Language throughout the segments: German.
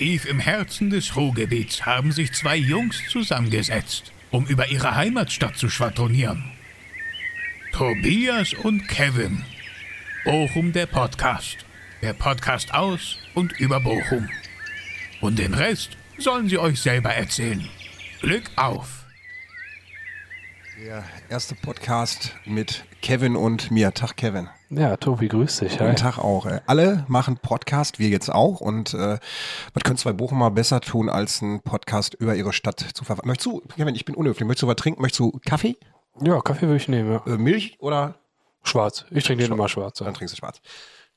Tief im Herzen des Ruhrgebiets haben sich zwei Jungs zusammengesetzt, um über ihre Heimatstadt zu schwadronieren. Tobias und Kevin. Bochum der Podcast. Der Podcast aus und über Bochum. Und den Rest sollen sie euch selber erzählen. Glück auf! Der erste Podcast mit Kevin und mir. Tag, Kevin. Ja, Tobi, grüß dich. Guten Tag auch. Äh, Alle machen Podcast, wir jetzt auch. Und äh, was können zwei Bochumer besser tun, als einen Podcast über ihre Stadt zu verfassen? Möchtest du, Kevin, ich bin unhöflich, möchtest du was trinken? Möchtest du Kaffee, Ja, Kaffee würde ich nehmen, ja. äh, Milch oder Schwarz. Ich trinke den immer schwarz. dann Ja. trinkst du schwarz?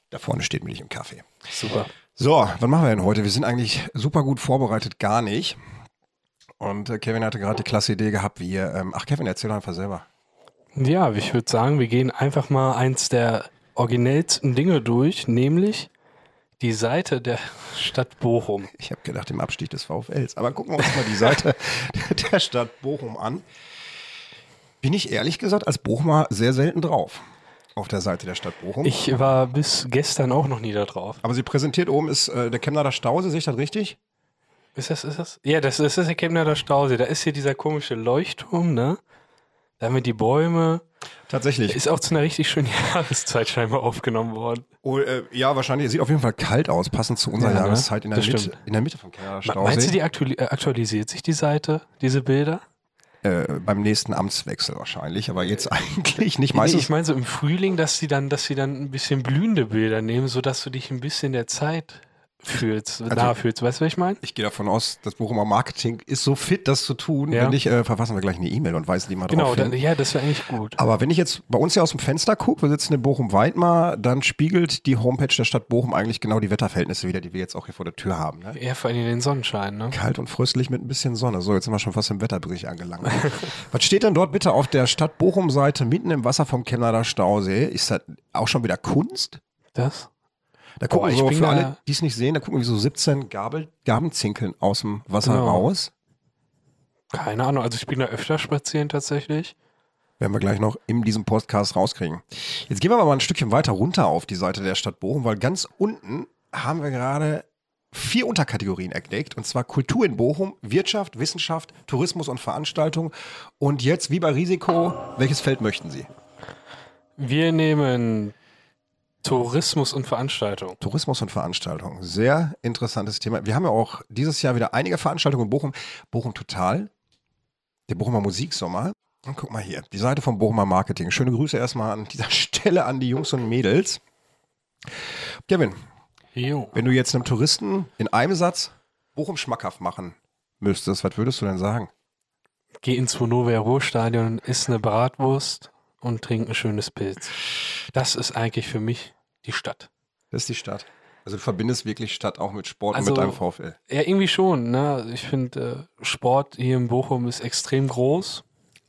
Da vorne steht Milch im Kaffee. Super. So, was machen wir denn heute? Wir sind eigentlich super gut vorbereitet, gar nicht. Und äh, Kevin hatte gerade die klasse Idee gehabt, wie, ähm, ach Kevin, erzähl doch einfach selber. Ja, ich würde sagen, wir gehen einfach mal eins der originellsten Dinge durch, nämlich die Seite der Stadt Bochum. Ich habe gedacht, im Abstieg des VfLs. Aber gucken wir uns mal die Seite der Stadt Bochum an. Bin ich ehrlich gesagt als Bochumer sehr selten drauf. Auf der Seite der Stadt Bochum. Ich war bis gestern auch noch nie da drauf. Aber sie präsentiert oben ist äh, der Chemnader Stausee, sehe ich das richtig? Ist das, ist das? Ja, das, das ist der Chemnader Stausee. Da ist hier dieser komische Leuchtturm, ne? Da haben wir die Bäume. Tatsächlich. Ist auch zu einer richtig schönen Jahreszeit scheinbar aufgenommen worden. Oh, äh, ja, wahrscheinlich. Sieht auf jeden Fall kalt aus, passend zu unserer Ja, ne? Jahreszeit in der, Mitte, in der Mitte vom Stausee. Meinst du, die aktuali äh, aktualisiert sich die Seite, diese Bilder? äh, beim nächsten Amtswechsel wahrscheinlich, aber jetzt eigentlich nicht. Nee, Meistens ich meine so im Frühling, dass sie dann, dass sie dann ein bisschen blühende Bilder nehmen, sodass du dich ein bisschen der Zeit fühlst, Also nahe fühlst. Weißt du, was ich meine? Ich gehe davon aus, das Bochumer Marketing ist so fit, das zu tun. Ja. Wenn nicht, äh, verfassen wir gleich eine E-Mail und weisen die mal Genau, drauf dann, hin. ja, das wäre eigentlich gut. Aber wenn ich jetzt bei uns hier aus dem Fenster gucke, wir sitzen in Bochum-Weidmar, dann spiegelt die Homepage der Stadt Bochum eigentlich genau die Wetterverhältnisse wieder, die wir jetzt auch hier vor der Tür haben. Ne? Eher vor allem den Sonnenschein, ne? Kalt und fröstlich mit ein bisschen Sonne. So, jetzt sind wir schon fast im Wetterbericht angelangt. Was steht denn dort bitte auf der Stadt Bochum-Seite mitten im Wasser vom Chemnader Stausee? Ist das auch schon wieder Kunst? Das? Da gucken Boah, so, für alle, die es nicht sehen, da gucken wir so 17 Gabel, Gabenzinkeln aus dem Wasser Genau. raus. Keine Ahnung. Also ich bin da öfter spazieren tatsächlich. Werden wir gleich noch in diesem Podcast rauskriegen. Jetzt gehen wir aber mal ein Stückchen weiter runter auf die Seite der Stadt Bochum, weil ganz unten haben wir gerade vier Unterkategorien entdeckt, und zwar Kultur in Bochum, Wirtschaft, Wissenschaft, Tourismus und Veranstaltung. Und jetzt, wie bei Risiko, welches Feld möchten Sie? Wir nehmen Tourismus und Veranstaltung. Tourismus und Veranstaltung. Sehr interessantes Thema. Wir haben ja auch dieses Jahr wieder einige Veranstaltungen in Bochum. Bochum Total, der Bochumer Musiksommer. Und guck mal hier, die Seite vom Bochumer Marketing. Schöne Grüße erstmal an dieser Stelle an die Jungs und Mädels. Kevin, Jo. wenn du jetzt einem Touristen in einem Satz Bochum schmackhaft machen müsstest, was würdest du denn sagen? Geh ins Vonovia Ruhrstadion, isst eine Bratwurst und trink ein schönes Pilz. Das ist eigentlich für mich die Stadt. Das ist die Stadt. Also du verbindest wirklich Stadt auch mit Sport Also- und mit deinem VfL. Ja, irgendwie schon. Ne? Ich finde, äh, Sport hier in Bochum ist extrem groß.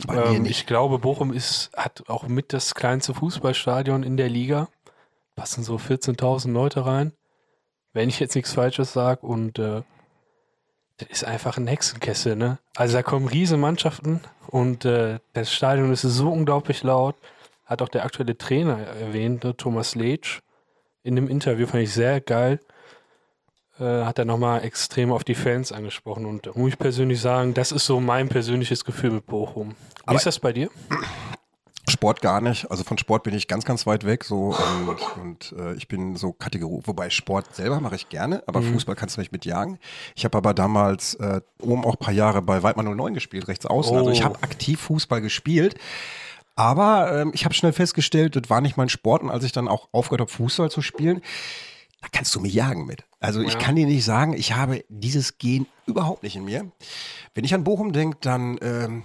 Ähm, ich glaube, Bochum ist, hat auch mit das kleinste Fußballstadion in der Liga. Passen so 14.000 Leute rein. Wenn ich jetzt nichts Falsches sage. Und äh, das ist einfach ein Hexenkessel. Ne? Also da kommen riesen Mannschaften und äh, das Stadion ist so unglaublich laut. Hat auch der aktuelle Trainer erwähnt, ne? Thomas Leitsch. In dem Interview fand ich sehr geil. Äh, hat er nochmal extrem auf die Fans angesprochen. Und da muss ich persönlich sagen, das ist so mein persönliches Gefühl mit Bochum. Wie Aber- ist das bei dir? Sport gar nicht. Also von Sport bin ich ganz, ganz weit weg. So und, und äh, ich bin so Kategorie, wobei Sport selber mache ich gerne, aber Mhm. Fußball kannst du nicht mitjagen. Ich habe aber damals äh, oben auch ein paar Jahre bei Weidmann 09 gespielt, rechts außen. Also ich Oh. habe aktiv Fußball gespielt. Aber ähm, ich habe schnell festgestellt, das war nicht mein Sport. Und als ich dann auch aufgehört habe, Fußball zu spielen, da kannst du mich jagen mit. Also ich Ja. kann dir nicht sagen, ich habe dieses Gen überhaupt nicht in mir. Wenn ich an Bochum denke, dann, ähm,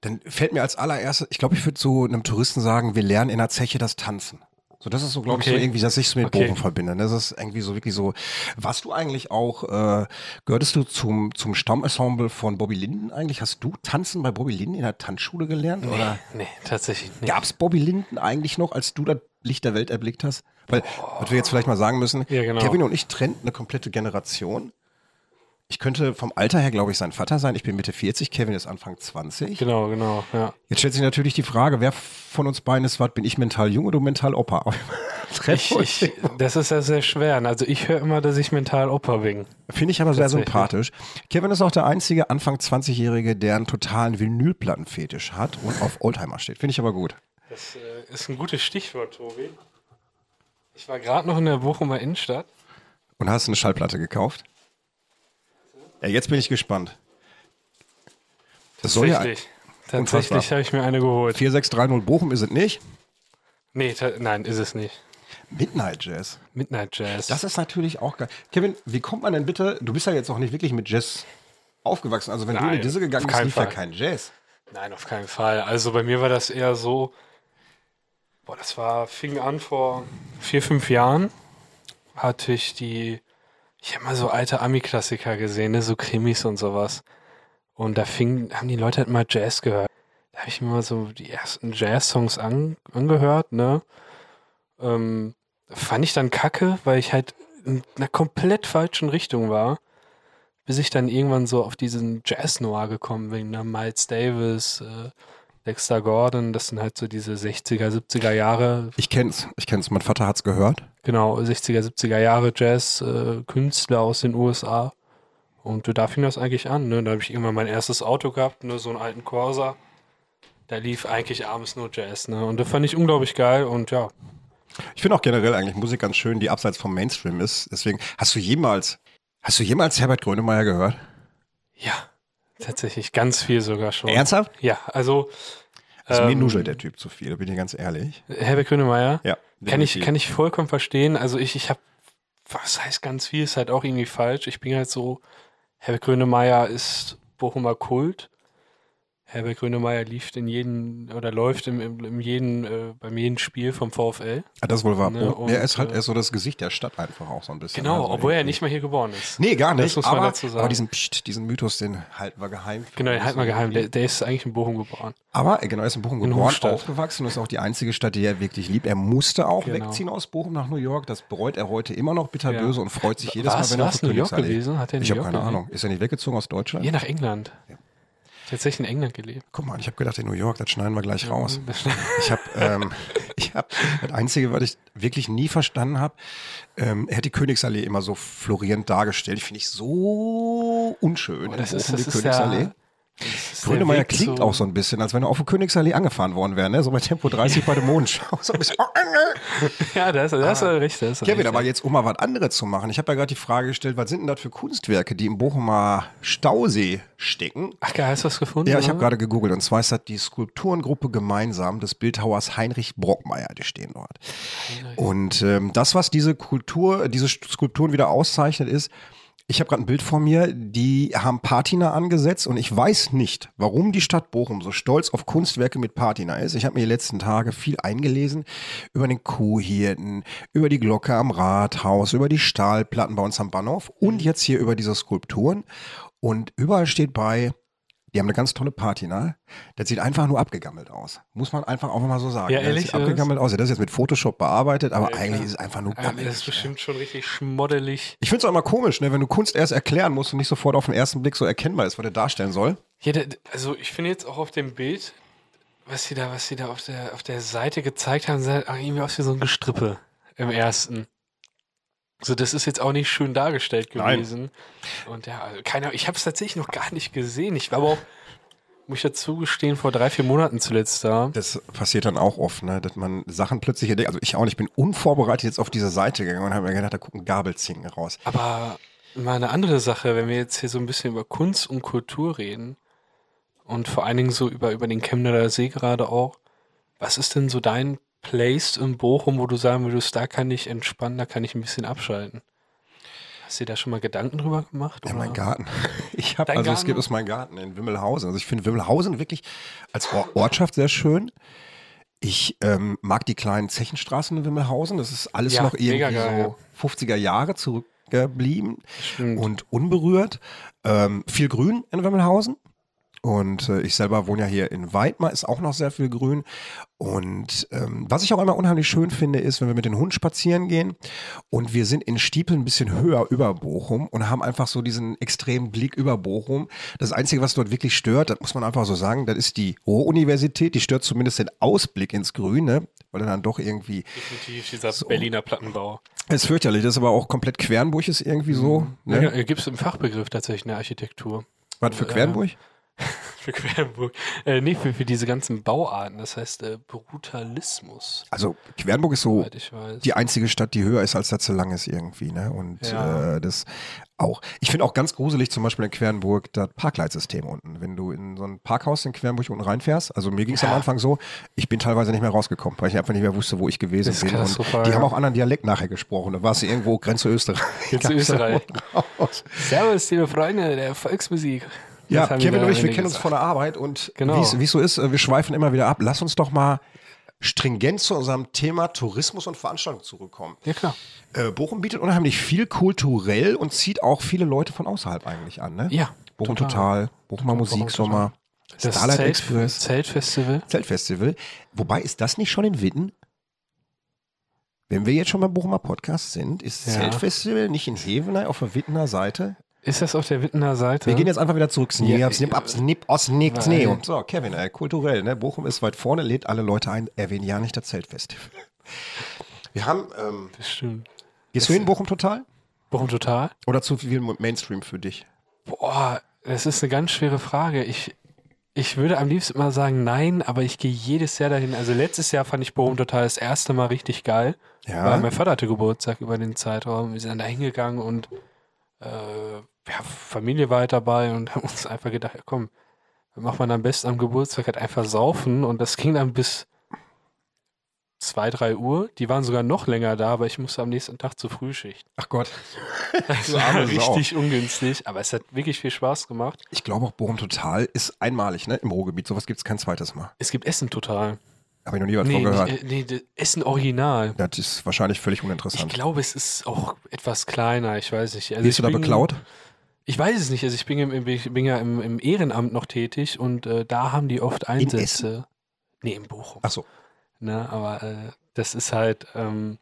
dann fällt mir als allererstes, ich glaube, ich würde so einem Touristen sagen, wir lernen in der Zeche das Tanzen. So, das ist so, glaube ich, so Okay. irgendwie, dass ich es mit Okay. Bochum verbinde. Das ist irgendwie so wirklich so. Warst du eigentlich auch, äh, gehörtest du zum, zum Stammensemble von Bobby Linden eigentlich? Hast du Tanzen bei Bobby Linden in der Tanzschule gelernt? Oder Nee, tatsächlich nicht. gab es Bobby Linden eigentlich noch, als du das Licht der Welt erblickt hast? Weil, was wir jetzt vielleicht mal sagen müssen, Ja, genau. Kevin und ich trennen eine komplette Generation. Ich könnte vom Alter her, glaube ich, sein Vater sein. Ich bin Mitte 40, Kevin ist Anfang 20. Genau, genau, ja. Jetzt stellt sich natürlich die Frage, wer von uns beiden ist was? Bin ich mental jung oder mental Opa? Ich, ich, das ist ja sehr schwer. Also ich höre immer, dass ich mental Opa bin. Finde ich aber sehr sympathisch. Kevin ist auch der einzige Anfang 20-Jährige, der einen totalen Vinylplattenfetisch hat und auf Oldtimer steht. Finde ich aber gut. Das äh, ist ein gutes Stichwort, Tobi. Ich war gerade noch in der Bochumer Innenstadt. Und hast eine Schallplatte gekauft? Ja, jetzt bin ich gespannt. Das soll ja Tatsächlich. Habe ich mir eine geholt. 4630 Bochum ist es nicht. Nee, nein, ist es nicht. Midnight Jazz. Midnight Jazz. Das ist natürlich auch geil. Kevin, wie kommt man denn bitte, du bist ja jetzt auch nicht wirklich mit Jazz aufgewachsen. Also wenn du in Nein, die Disse gegangen auf bist, keinen lief ja Fall. kein Jazz. Nein, auf keinen Fall. Also bei mir war das eher so, boah, das war, fing an vor vier, fünf Jahren, hatte ich die, ich habe mal so alte Ami-Klassiker gesehen, ne, so Krimis und sowas. Und da fing, haben die Leute halt mal Jazz gehört. Da habe ich mir mal so die ersten Jazz-Songs an, angehört, ne. Ähm, fand ich dann kacke, weil ich halt in einer komplett falschen Richtung war bis ich dann irgendwann so auf diesen Jazz Noir gekommen bin, ne? Miles Davis, äh, Dexter Gordon, das sind halt so diese 60er, 70er Jahre, Ich kenn's, ich kenn's. Mein Vater hat's gehört. genau, 60er, 70er Jahre Jazz äh, Künstler aus den USA. Und da fing das eigentlich an, ne? Da habe ich irgendwann mein erstes Auto gehabt, ne, so einen alten Corsa. Da lief eigentlich abends nur Jazz, ne? Und das fand ich unglaublich geil und ja, Ich finde auch generell eigentlich Musik ganz schön, die abseits vom Mainstream ist. Deswegen, hast du jemals, hast du jemals Herbert Grönemeyer gehört? ja, tatsächlich ganz viel sogar schon. Ernsthaft? Ja, also Also mir ähm, nuschelt der Typ zu viel, da bin ich ganz ehrlich. Herbert Grönemeyer. Ja. Kann ich, kann ich vollkommen verstehen. Also ich, ich habe, was heißt ganz viel, ist halt auch irgendwie falsch. Ich bin halt so, Herbert Grönemeyer ist Bochumer Kult. Herbert Grönemeyer lief in jeden oder läuft im, im, im jeden, äh, beim jeden Spiel vom VfL. Ah, das wohl wahr. Ne, Und er ist halt äh, er ist so das Gesicht der Stadt einfach auch so ein bisschen. Genau, Also obwohl er nicht mal hier geboren ist. Nee, gar Das nicht. muss man aber, dazu sagen. aber diesen, Psst, diesen Mythos, den halten wir geheim. Genau, den halt mal geheim. Der, der ist eigentlich in Bochum geboren. Aber äh, genau, er ist in Bochum In geboren, Hochstadt. aufgewachsen und ist auch die einzige Stadt, die er wirklich liebt. Er musste auch Genau. wegziehen aus Bochum nach New York. Das bereut er heute immer noch bitterböse Ja. und freut sich jedes War's- Mal, wenn er auf New York gewesen? Hat er in Ich New habe keine? Ahnung. Ist er nicht weggezogen aus Deutschland? Hier nach England. Tatsächlich in England gelebt. Guck mal, ich habe gedacht, in New York, das schneiden wir gleich raus. Das- Ich habe, ähm, ich habe, das Einzige, was ich wirklich nie verstanden habe, ähm, er hat die Königsallee immer so florierend dargestellt. Finde ich so unschön. Oh, das ist, das die ist Königsallee. ja, Grönemeyer klingt zu- auch so ein bisschen, als wenn er auf der Königsallee angefahren worden wäre, ne? So bei Tempo 30 bei der Mondschau. So ein bisschen. Ja, das, das ist recht. Das Ah. Kevin, recht, aber jetzt, um mal was anderes zu machen. Ich habe ja gerade die Frage gestellt, was sind denn das für Kunstwerke, die im Bochumer Stausee stecken? Ach geil, hast du was gefunden? Ja, ich habe gerade gegoogelt und zwar ist das die Skulpturengruppe gemeinsam des Bildhauers Heinrich Brockmeier, die stehen dort. Und ähm, das, was diese Kultur, diese Skulpturen wieder auszeichnet, ist, ich habe gerade ein Bild vor mir, die haben Patina angesetzt und ich weiß nicht, warum die Stadt Bochum so stolz auf Kunstwerke mit Patina ist. Ich habe mir die letzten Tage viel eingelesen über den Kuhhirten, über die Glocke am Rathaus, über die Stahlplatten bei uns am Bahnhof und jetzt hier über diese Skulpturen. Und überall steht bei, die haben eine ganz tolle Patina. Das sieht einfach nur abgegammelt aus. Muss man einfach auch mal so sagen. Ja, das ehrlich, sieht oder was? abgegammelt aus. Ja, Das ist jetzt mit Photoshop bearbeitet, aber Ja, eigentlich ist es einfach nur gammelig. das ist bestimmt schon richtig schmoddelig. Ich finde es auch immer komisch, ne, wenn du Kunst erst erklären musst und nicht sofort auf den ersten Blick so erkennbar ist, was er darstellen soll. Ja, also ich finde jetzt auch auf dem Bild, was sie da, was sie da auf der, auf der Seite gezeigt haben, sah irgendwie aus wie so ein Gestrippe im ersten. So, das ist jetzt auch nicht schön dargestellt Nein. gewesen. Und ja, also keine, ich habe es tatsächlich noch gar nicht gesehen. Ich war aber auch, muss ich dazu gestehen, vor drei, vier Monaten zuletzt da. Das passiert dann auch oft, ne, dass man Sachen plötzlich entdeckt. Also ich auch nicht, ich bin unvorbereitet jetzt auf diese Seite gegangen und habe mir gedacht, da gucken Gabelzinken raus. Aber mal eine andere Sache, wenn wir jetzt hier so ein bisschen über Kunst und Kultur reden und vor allen Dingen so über, über den Chemnader See gerade auch, was ist denn so dein Place in Bochum, wo du sagen würdest, da kann ich entspannen, da kann ich ein bisschen abschalten? Hast du dir da schon mal Gedanken drüber gemacht? Ja, oder? mein Garten. Ich habe, also es Garten? gibt es mein Garten in Wimmelhausen. Also ich finde Wimmelhausen wirklich als Or Ortschaft sehr schön. Ich ähm, mag die kleinen Zechenstraßen in Wimmelhausen. Das ist alles Ja, noch irgendwie geil, so 50er Jahre zurückgeblieben Stimmt. und unberührt. Ähm, viel Grün in Wimmelhausen. Und äh, ich selber wohne ja hier in Weidmar, ist auch noch sehr viel Grün. Und ähm, was ich auch immer unheimlich schön finde, ist, wenn wir mit dem Hund spazieren gehen und wir sind in Stiepel ein bisschen höher über Bochum und haben einfach so diesen extremen Blick über Bochum. Das Einzige, was dort wirklich stört, das muss man einfach so sagen, das ist die Ruhr-Universität, die stört zumindest den Ausblick ins Grüne. weil dann doch irgendwie. Definitiv dieser Berliner Plattenbau. Es ist fürchterlich, das ist aber auch komplett Quernburg ist irgendwie so. Ja, Ne? ja, Gibt es im Fachbegriff tatsächlich eine Architektur. Was für äh, Quernburg? Für Quernburg. Äh, nee, für, für diese ganzen Bauarten. Das heißt äh, Brutalismus, Also Quernburg ist so die einzige Stadt, die höher ist, als das zu lang ist irgendwie, ne? Und Ja. äh, das auch. Ich finde auch ganz gruselig zum Beispiel in Quernburg das Parkleitsystem unten. Wenn du in so ein Parkhaus in Quernburg unten reinfährst, also mir ging es am Ja. Anfang so, ich bin teilweise nicht mehr rausgekommen, weil ich einfach nicht mehr wusste, wo ich gewesen Das bin. Und die ja. haben auch anderen Dialekt nachher gesprochen. Da warst du irgendwo Grenze Österreich. Grenze Österreich. Servus, liebe Freunde der Volksmusik. Ja, Kevin und ich, wir kennen uns von der Arbeit und Genau. wie es- so ist, äh, wir schweifen immer wieder ab. Lass uns doch mal stringent zu unserem Thema Tourismus und Veranstaltung zurückkommen. Ja, klar. Äh, Bochum bietet unheimlich viel kulturell und zieht auch viele Leute von außerhalb eigentlich an, ne? Ja. Bochum Total, Bochumer Bochum Musiksommer, Das Starlight Zelt, Express, Zeltfestival. Zeltfestival. Wobei, ist das nicht schon in Witten? Wenn wir jetzt schon beim Bochumer Podcast sind, ist Ja. Zeltfestival nicht in Hevenay auf der Wittener Seite? Ist das auf der Wittener Seite? Wir gehen jetzt einfach wieder zurück. Snip, Ja, snip, ab, snip, aus, nick. Und so, Kevin, äh, kulturell, ne? Bochum ist weit vorne, lädt alle Leute ein, erwähnen ja nicht das Zeltfestival. Wir haben, ähm, Das stimmt. gehst du hin, Bochum total? Bochum total? Oder zu viel Mainstream für dich? Boah, das ist eine ganz schwere Frage. Ich, ich würde am liebsten mal sagen nein, aber ich gehe jedes Jahr dahin. Also letztes Jahr fand ich Bochum total das erste Mal richtig geil. Ja. Weil mein Vater hatte Geburtstag über den Zeitraum. Wir sind dann da hingegangen und äh, ja, Familie war halt dabei und haben uns einfach gedacht, ja, komm, macht man am besten am Geburtstag? Halt einfach saufen und das ging dann bis 2, 3 Uhr. Die waren sogar noch länger da, aber ich musste am nächsten Tag zur Frühschicht. Ach Gott. Das war Sau. richtig ungünstig, aber es hat wirklich viel Spaß gemacht. Ich glaube auch Bochum Total ist einmalig, ne? Im Ruhrgebiet. Sowas gibt es kein zweites Mal. Es gibt Essen total. Habe ich noch nie was Nee, von gehört. nicht, äh, nee, das Essen original. das ist wahrscheinlich völlig Ich uninteressant. glaube, es ist auch etwas kleiner, ich weiß nicht. Also Wirst ich du da bin- beklaut? Ich weiß es nicht. Also ich bin, im, im- ich bin ja im, im Ehrenamt noch tätig und äh, da haben die oft Einsätze. Nee, in Bochum. Ach so. Ne, aber äh, das ist halt, ähm,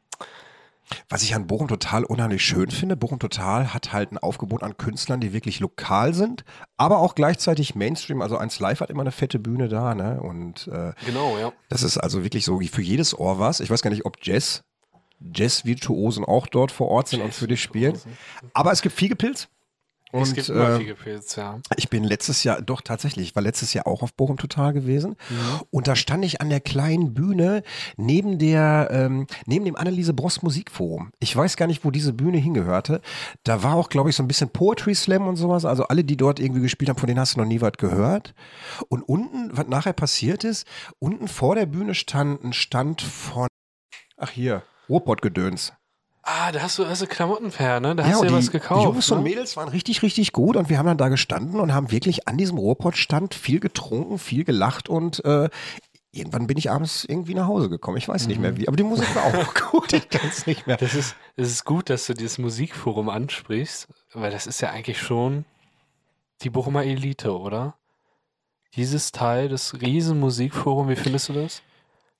Was ich an Bochum Total unheimlich schön finde, Bochum Total hat halt ein Aufgebot an Künstlern, die wirklich lokal sind, aber auch gleichzeitig Mainstream. Also eins Live hat immer eine fette Bühne da, ne? Und äh, genau, ja. das ist also wirklich so wie für jedes Ohr was. Ich weiß gar nicht, ob Jazz, Jazz-Virtuosen auch dort vor Ort sind und für dich spielen. Aber es gibt viel Gepilz. Und, es gibt immer äh, viel Gepilz, ja. Ich bin letztes Jahr, doch tatsächlich, ich war letztes Jahr auch auf Bochum Total gewesen. Mhm. Und da stand ich an der kleinen Bühne neben der, ähm, neben dem Anneliese Brost Musikforum. Ich weiß gar nicht, wo diese Bühne hingehörte. Da war auch, glaube ich, so ein bisschen Poetry Slam und sowas. Also alle, die dort irgendwie gespielt haben, von denen hast du noch nie was gehört. Und unten, was nachher passiert ist, unten vor der Bühne stand ein Stand von, ach hier, Ruhrpottgedöns. Ah, da hast du also Klamotten per, ne? Da Ja, hast du und ja was gekauft. die Jungs und ne? Mädels waren richtig, richtig gut und wir haben dann da gestanden und haben wirklich an diesem Ruhrpottstand viel getrunken, viel gelacht und äh, irgendwann bin ich abends irgendwie nach Hause gekommen. Ich weiß nicht mehr wie, aber die Musik war auch gut. Ich kann es nicht mehr. Das ist, es ist gut, dass du dieses Musikforum ansprichst, weil das ist ja eigentlich schon die Bochumer Elite, oder? Dieses Teil des riesen Musikforums, wie findest du das?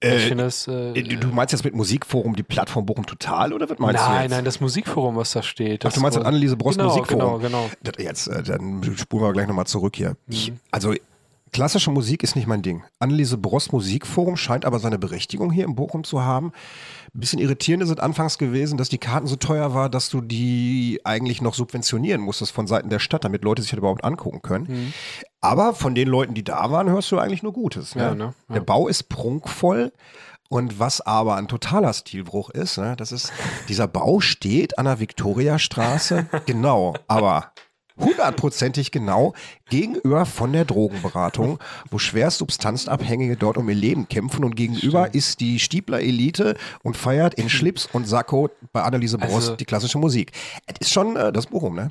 Ich Äh, finde das. Äh, Du du meinst jetzt mit Musikforum die Plattform Bochum Total oder was meinst du nein, nein, das Musikforum, was da steht. Ach, du meinst das Anneliese Brost genau, Musikforum? Genau, genau. Das, jetzt, äh, dann spulen wir gleich nochmal zurück hier. Ich, Mhm. also klassische Musik ist nicht mein Ding. Anneliese Brost Musikforum scheint aber seine Berechtigung hier in Bochum zu haben. Ein bisschen irritierend ist es anfangs gewesen, dass die Karten so teuer war, dass du die eigentlich noch subventionieren musstest von Seiten der Stadt, damit Leute sich das überhaupt angucken können. Mhm. Aber von den Leuten, die da waren, hörst du eigentlich nur Gutes. Ne? Ja, ne? Ja. Der Bau ist prunkvoll. Und was aber ein totaler Stilbruch ist, ne, das ist, dieser Bau steht an der Viktoriastraße, genau, aber hundertprozentig genau gegenüber von der Drogenberatung, wo schwerst Substanzabhängige dort um ihr Leben kämpfen und gegenüber ist die Stiebler-Elite und feiert in Schlips und Sakko bei Anneliese Brost Also- die klassische Musik. Es ist schon äh, das Bochum, ne?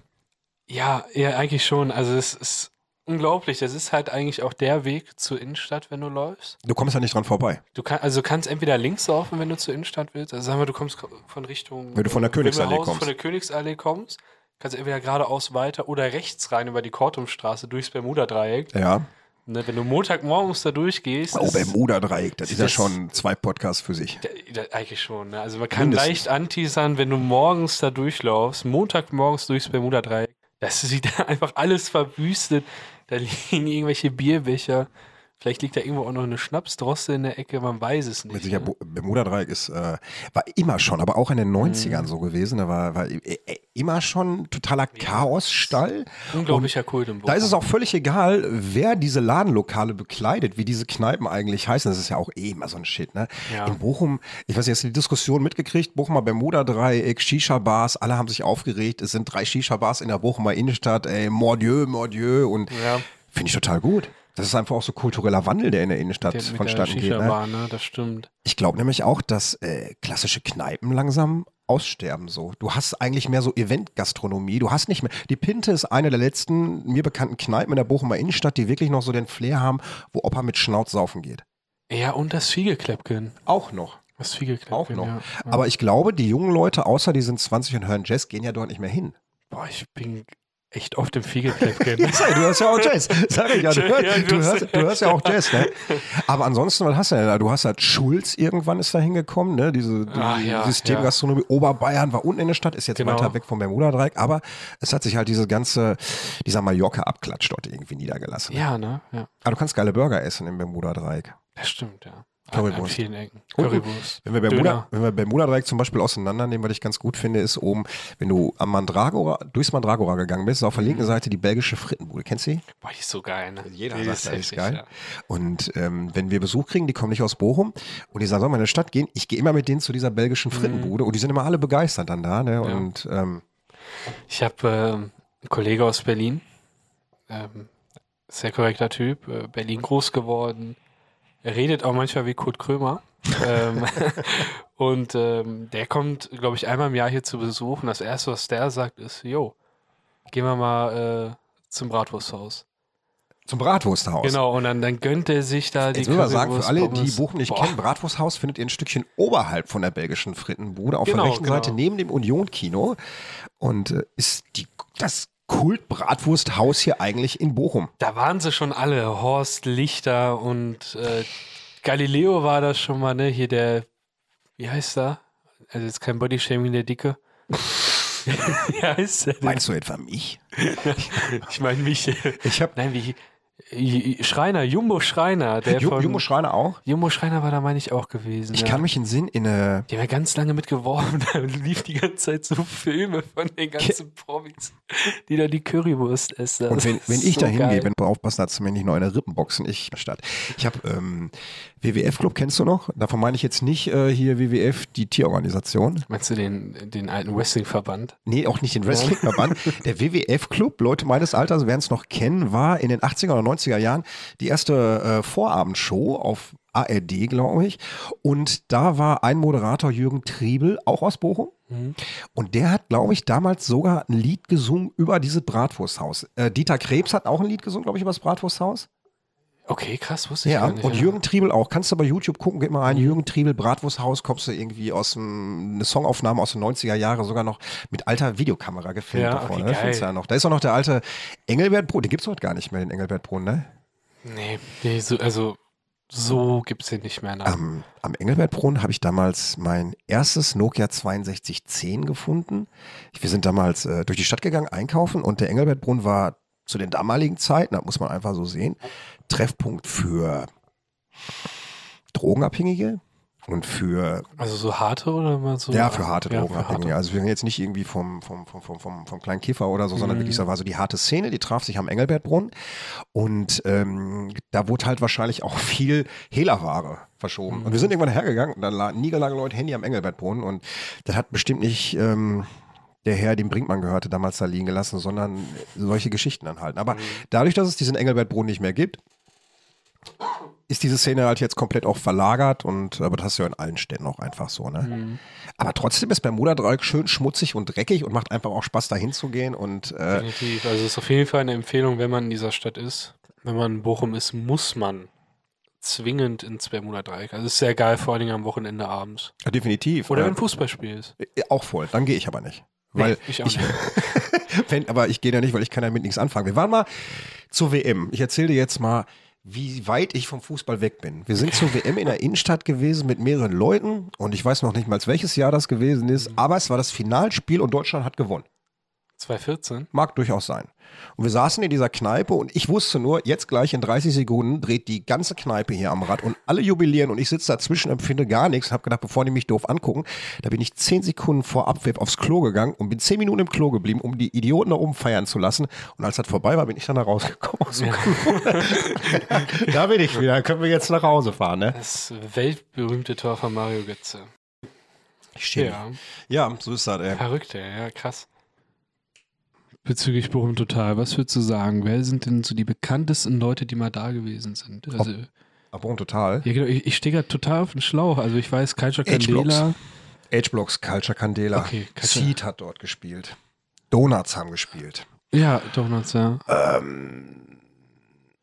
Ja, ja, eigentlich schon. Also es ist unglaublich. Das ist halt eigentlich auch der Weg zur Innenstadt, wenn du läufst. Du kommst ja nicht dran vorbei. Du kannst, also du kannst entweder links laufen, wenn du zur Innenstadt willst. Also sagen wir, du kommst von Richtung. Wenn du von der Königsallee kommst. Von der Königsallee kommst, kannst du entweder geradeaus weiter oder rechts rein über die Kortumstraße durchs Bermuda-Dreieck. Ja. Ne, wenn du Montagmorgens da durchgehst. Oh, Bermuda-Dreieck, das ist ja schon zwei Podcasts für sich. Ja, ja, eigentlich schon. Ne? Also man kann Mindestens. leicht anteasern, wenn du morgens da durchlaufst, Montagmorgens durchs Bermuda-Dreieck. Das sieht einfach alles verwüstet. Da liegen irgendwelche Bierbecher Vielleicht liegt da irgendwo auch noch eine Schnapsdroste in der Ecke, man weiß es nicht. Mit Sicherheit, ne? Bermuda-Dreieck ist, äh, war immer schon, aber auch in den 90ern Mhm. so gewesen. Da war, war äh, äh, immer schon totaler Chaosstall. Unglaublicher Kult im Da ist es auch völlig egal, wer diese Ladenlokale bekleidet, wie diese Kneipen eigentlich heißen. Das ist ja auch eh immer so ein Shit, ne? Ja. In Bochum, ich weiß nicht, hast du die Diskussion mitgekriegt? Bochumer Bermuda-Dreieck, Shisha-Bars, alle haben sich aufgeregt. Es sind drei Shisha-Bars in der Bochumer Innenstadt, ey, Mordieu, Mordieu und Ja. finde ich total gut. Das ist einfach auch so kultureller Wandel, der in der Innenstadt Der, vonstatten geht. Ne? Ne? Das stimmt. Ich glaube nämlich auch, dass äh, klassische Kneipen langsam aussterben so. Du hast eigentlich mehr so Eventgastronomie. Du hast nicht mehr. Die Pinte ist eine der letzten mir bekannten Kneipen in der Bochumer Innenstadt, die wirklich noch so den Flair haben, wo Opa mit Schnauz saufen geht. Ja, und das Fiegelkläppchen. Auch noch. Das Fiegelkläppchen, Auch noch. Ja. Ja. Aber ich glaube, die jungen Leute, außer die sind 20 und hören Jazz, gehen ja dort nicht mehr hin. Boah, ich bin echt oft im Fiegelkläppchen. Ja, du hörst ja auch Jazz. Sag ich ja. Du, Ja, hörst, du du, hörst, du hörst ja auch Jazz, ne? Aber ansonsten, was hast du denn da? Du hast halt Schulz irgendwann ist da hingekommen, ne? Diese, die Ah, ja, Systemgastronomie. Oberbayern war unten in der Stadt, ist jetzt Genau. weiter weg vom Bermuda-Dreieck, aber es hat sich halt diese ganze, dieser Mallorca-Abklatsch dort irgendwie niedergelassen. ja, ne? Ja. Aber du kannst geile Burger essen im Bermuda-Dreieck. Das stimmt, ja. Currywurst. An vielen Ecken. Currywurst. Wenn wir Bermuda, wenn wir Bermuda-Dreieck zum Beispiel auseinandernehmen, was ich ganz gut finde, ist oben, wenn du am Mandragora, durchs Mandragora gegangen bist, ist auf der Mhm. linken Seite die belgische Frittenbude. Kennst du die? Boah, die ist so geil, ne? Jeder die sagt, ist das ist geil. ja. Und ähm, wenn wir Besuch kriegen, die kommen nicht aus Bochum und die sagen, sollen wir in eine Stadt gehen? Ich gehe immer mit denen zu dieser belgischen Frittenbude und die sind immer alle begeistert dann da. Ne? Und ähm, Ich habe ähm, einen Kollege aus Berlin, ähm, sehr korrekter Typ, äh, Berlin groß geworden. Er redet auch manchmal wie Kurt Krömer. ähm, und ähm, der kommt, glaube ich, einmal im Jahr hier zu Besuch und das Erste, was der sagt, ist, jo, gehen wir mal äh, zum Bratwursthaus. zum Bratwursthaus. Genau, und dann, dann gönnt er sich da die Jetzt will man sagen, für alle, die. Bochum nicht Boah. kennen, Bratwursthaus findet ihr ein Stückchen oberhalb von der belgischen Frittenbude, auf Genau, der rechten genau. Seite neben dem Union-Kino und äh, ist die, das Kult-Bratwursthaus hier eigentlich in Bochum. Da waren sie schon alle, Horst Lichter und äh, Galileo war das schon mal, ne? Hier der, wie heißt er? Also jetzt kein Bodyshaming, der Dicke. wie heißt der? Meinst du etwa mich? Ich meine mich. Ich habe Nein, wie Schreiner, Jumbo Schreiner, der von Jumbo Schreiner auch. Jumbo Schreiner war da, meine ich, auch gewesen. Ich ja. kann mich in Sinn in eine Die haben ja ganz lange mitgeworben, da lief die ganze Zeit so Filme von den ganzen Promis, die da die Currywurst essen. Und wenn, wenn ich so da hingehe, wenn aufpassen, dass mir nicht noch eine Rippenboxen ich statt. Ich habe ähm, WWF-Club, kennst du noch? Davon meine ich jetzt nicht äh, hier WWF, die Tierorganisation. Meinst du den, den alten Wrestling-Verband? Nee, auch nicht den Wrestling-Verband. Der WWF-Club, Leute meines Alters werden es noch kennen, war in den 80er oder 90er Jahren die erste äh, Vorabendshow auf ARD, glaube ich. Und da war ein Moderator, Jürgen Triebel, auch aus Bochum. Und der hat, glaube ich, damals sogar ein Lied gesungen über dieses Bratwursthaus. Äh, Dieter Krebs hat auch ein Lied gesungen, glaube ich, über das Bratwursthaus. Okay, krass, wusste ich Ja, gar nicht. und ja. Jürgen Triebel auch. Kannst du bei YouTube gucken, gib mal ein Jürgen Triebel Bratwursthaus, kommst du irgendwie aus dem, eine Songaufnahme aus den 90er Jahren, sogar noch mit alter Videokamera gefilmt Ja, davor, okay, ne? Ja noch. Da ist auch noch der alte Engelbert Brun, den gibt's heute gar nicht mehr, den Engelbert Brun, ne? Nee, nee so, also so gibt's den nicht mehr. Ne? Am, am Engelbertbrunnen habe ich damals mein erstes Nokia 6210 gefunden. Wir sind damals äh, durch die Stadt gegangen, einkaufen und der Engelbertbrunnen war zu den damaligen Zeiten, das muss man einfach so sehen, Treffpunkt für Drogenabhängige und für Also so harte oder mal so? ja, für harte Ja, für Drogenabhängige. harte. Also wir reden jetzt nicht irgendwie vom, vom, vom, vom, vom, vom kleinen Kiffer oder so, Mhm. sondern wirklich, so war so die harte Szene, die traf sich am Engelbertbrunnen. Und ähm, da wurde halt wahrscheinlich auch viel Hehlerware verschoben. Und wir sind irgendwann hergegangen und dann lagen niederlagen Leute Handy am Engelbertbrunnen und das hat bestimmt nicht ähm, der Herr, dem Brinkmann gehörte, damals da liegen gelassen, sondern solche Geschichten dann halt. Aber dadurch, dass es diesen Engelbertbrunnen nicht mehr gibt, ist diese Szene halt jetzt komplett auch verlagert und aber das hast du ja in allen Städten auch einfach so, ne? Mhm. Aber trotzdem ist Bermuda-Dreieck schön schmutzig und dreckig und macht einfach auch Spaß, da hinzugehen und äh, Definitiv. Also es ist auf jeden Fall eine Empfehlung, wenn man in dieser Stadt ist. Wenn man in Bochum ist, muss man zwingend ins Bermuda-Dreieck. Also es ist sehr geil, vor allen Dingen am Wochenende abends. definitiv. Oder äh, wenn Fußballspiel ist. äh, auch voll. Dann gehe ich aber nicht. Weil Nee, ich auch ich, nicht. wenn, aber ich gehe da nicht, weil ich kann damit nichts anfangen. Wir waren mal zur WM. Ich erzähle dir jetzt mal, wie weit ich vom Fußball weg bin. Wir sind zur WM in der Innenstadt gewesen mit mehreren Leuten und ich weiß noch nicht mal, welches Jahr das gewesen ist, aber es war das Finalspiel und Deutschland hat gewonnen. 2014? Mag durchaus sein. Und wir saßen in dieser Kneipe und ich wusste nur, jetzt gleich in 30 Sekunden dreht die ganze Kneipe hier am Rad und alle jubilieren und ich sitze dazwischen, empfinde gar nichts, habe gedacht, bevor die mich doof angucken, da bin ich 10 Sekunden vor Abpfiff aufs Klo gegangen und bin 10 Minuten im Klo geblieben, um die Idioten da oben feiern zu lassen. Und als das vorbei war, bin ich dann da rausgekommen. Klo. da bin ich wieder, können wir jetzt nach Hause fahren, ne? Das weltberühmte Tor von Mario Götze. Ich stehe. Ja, Ja, so ist das, ey. verrückt, ey. ja, krass. Bezüglich Bochum Total, was würdest du sagen? Wer sind denn so die bekanntesten Leute, die mal da gewesen sind? Also, Aber total. ja, genau, ich, ich stehe gerade total auf den Schlauch. Also ich weiß, Culture H-Blocks. Candela. H-Blocks, Culture Candela. Okay, Culture- Seed hat dort gespielt. Donuts haben gespielt. Ja, Donuts, ja.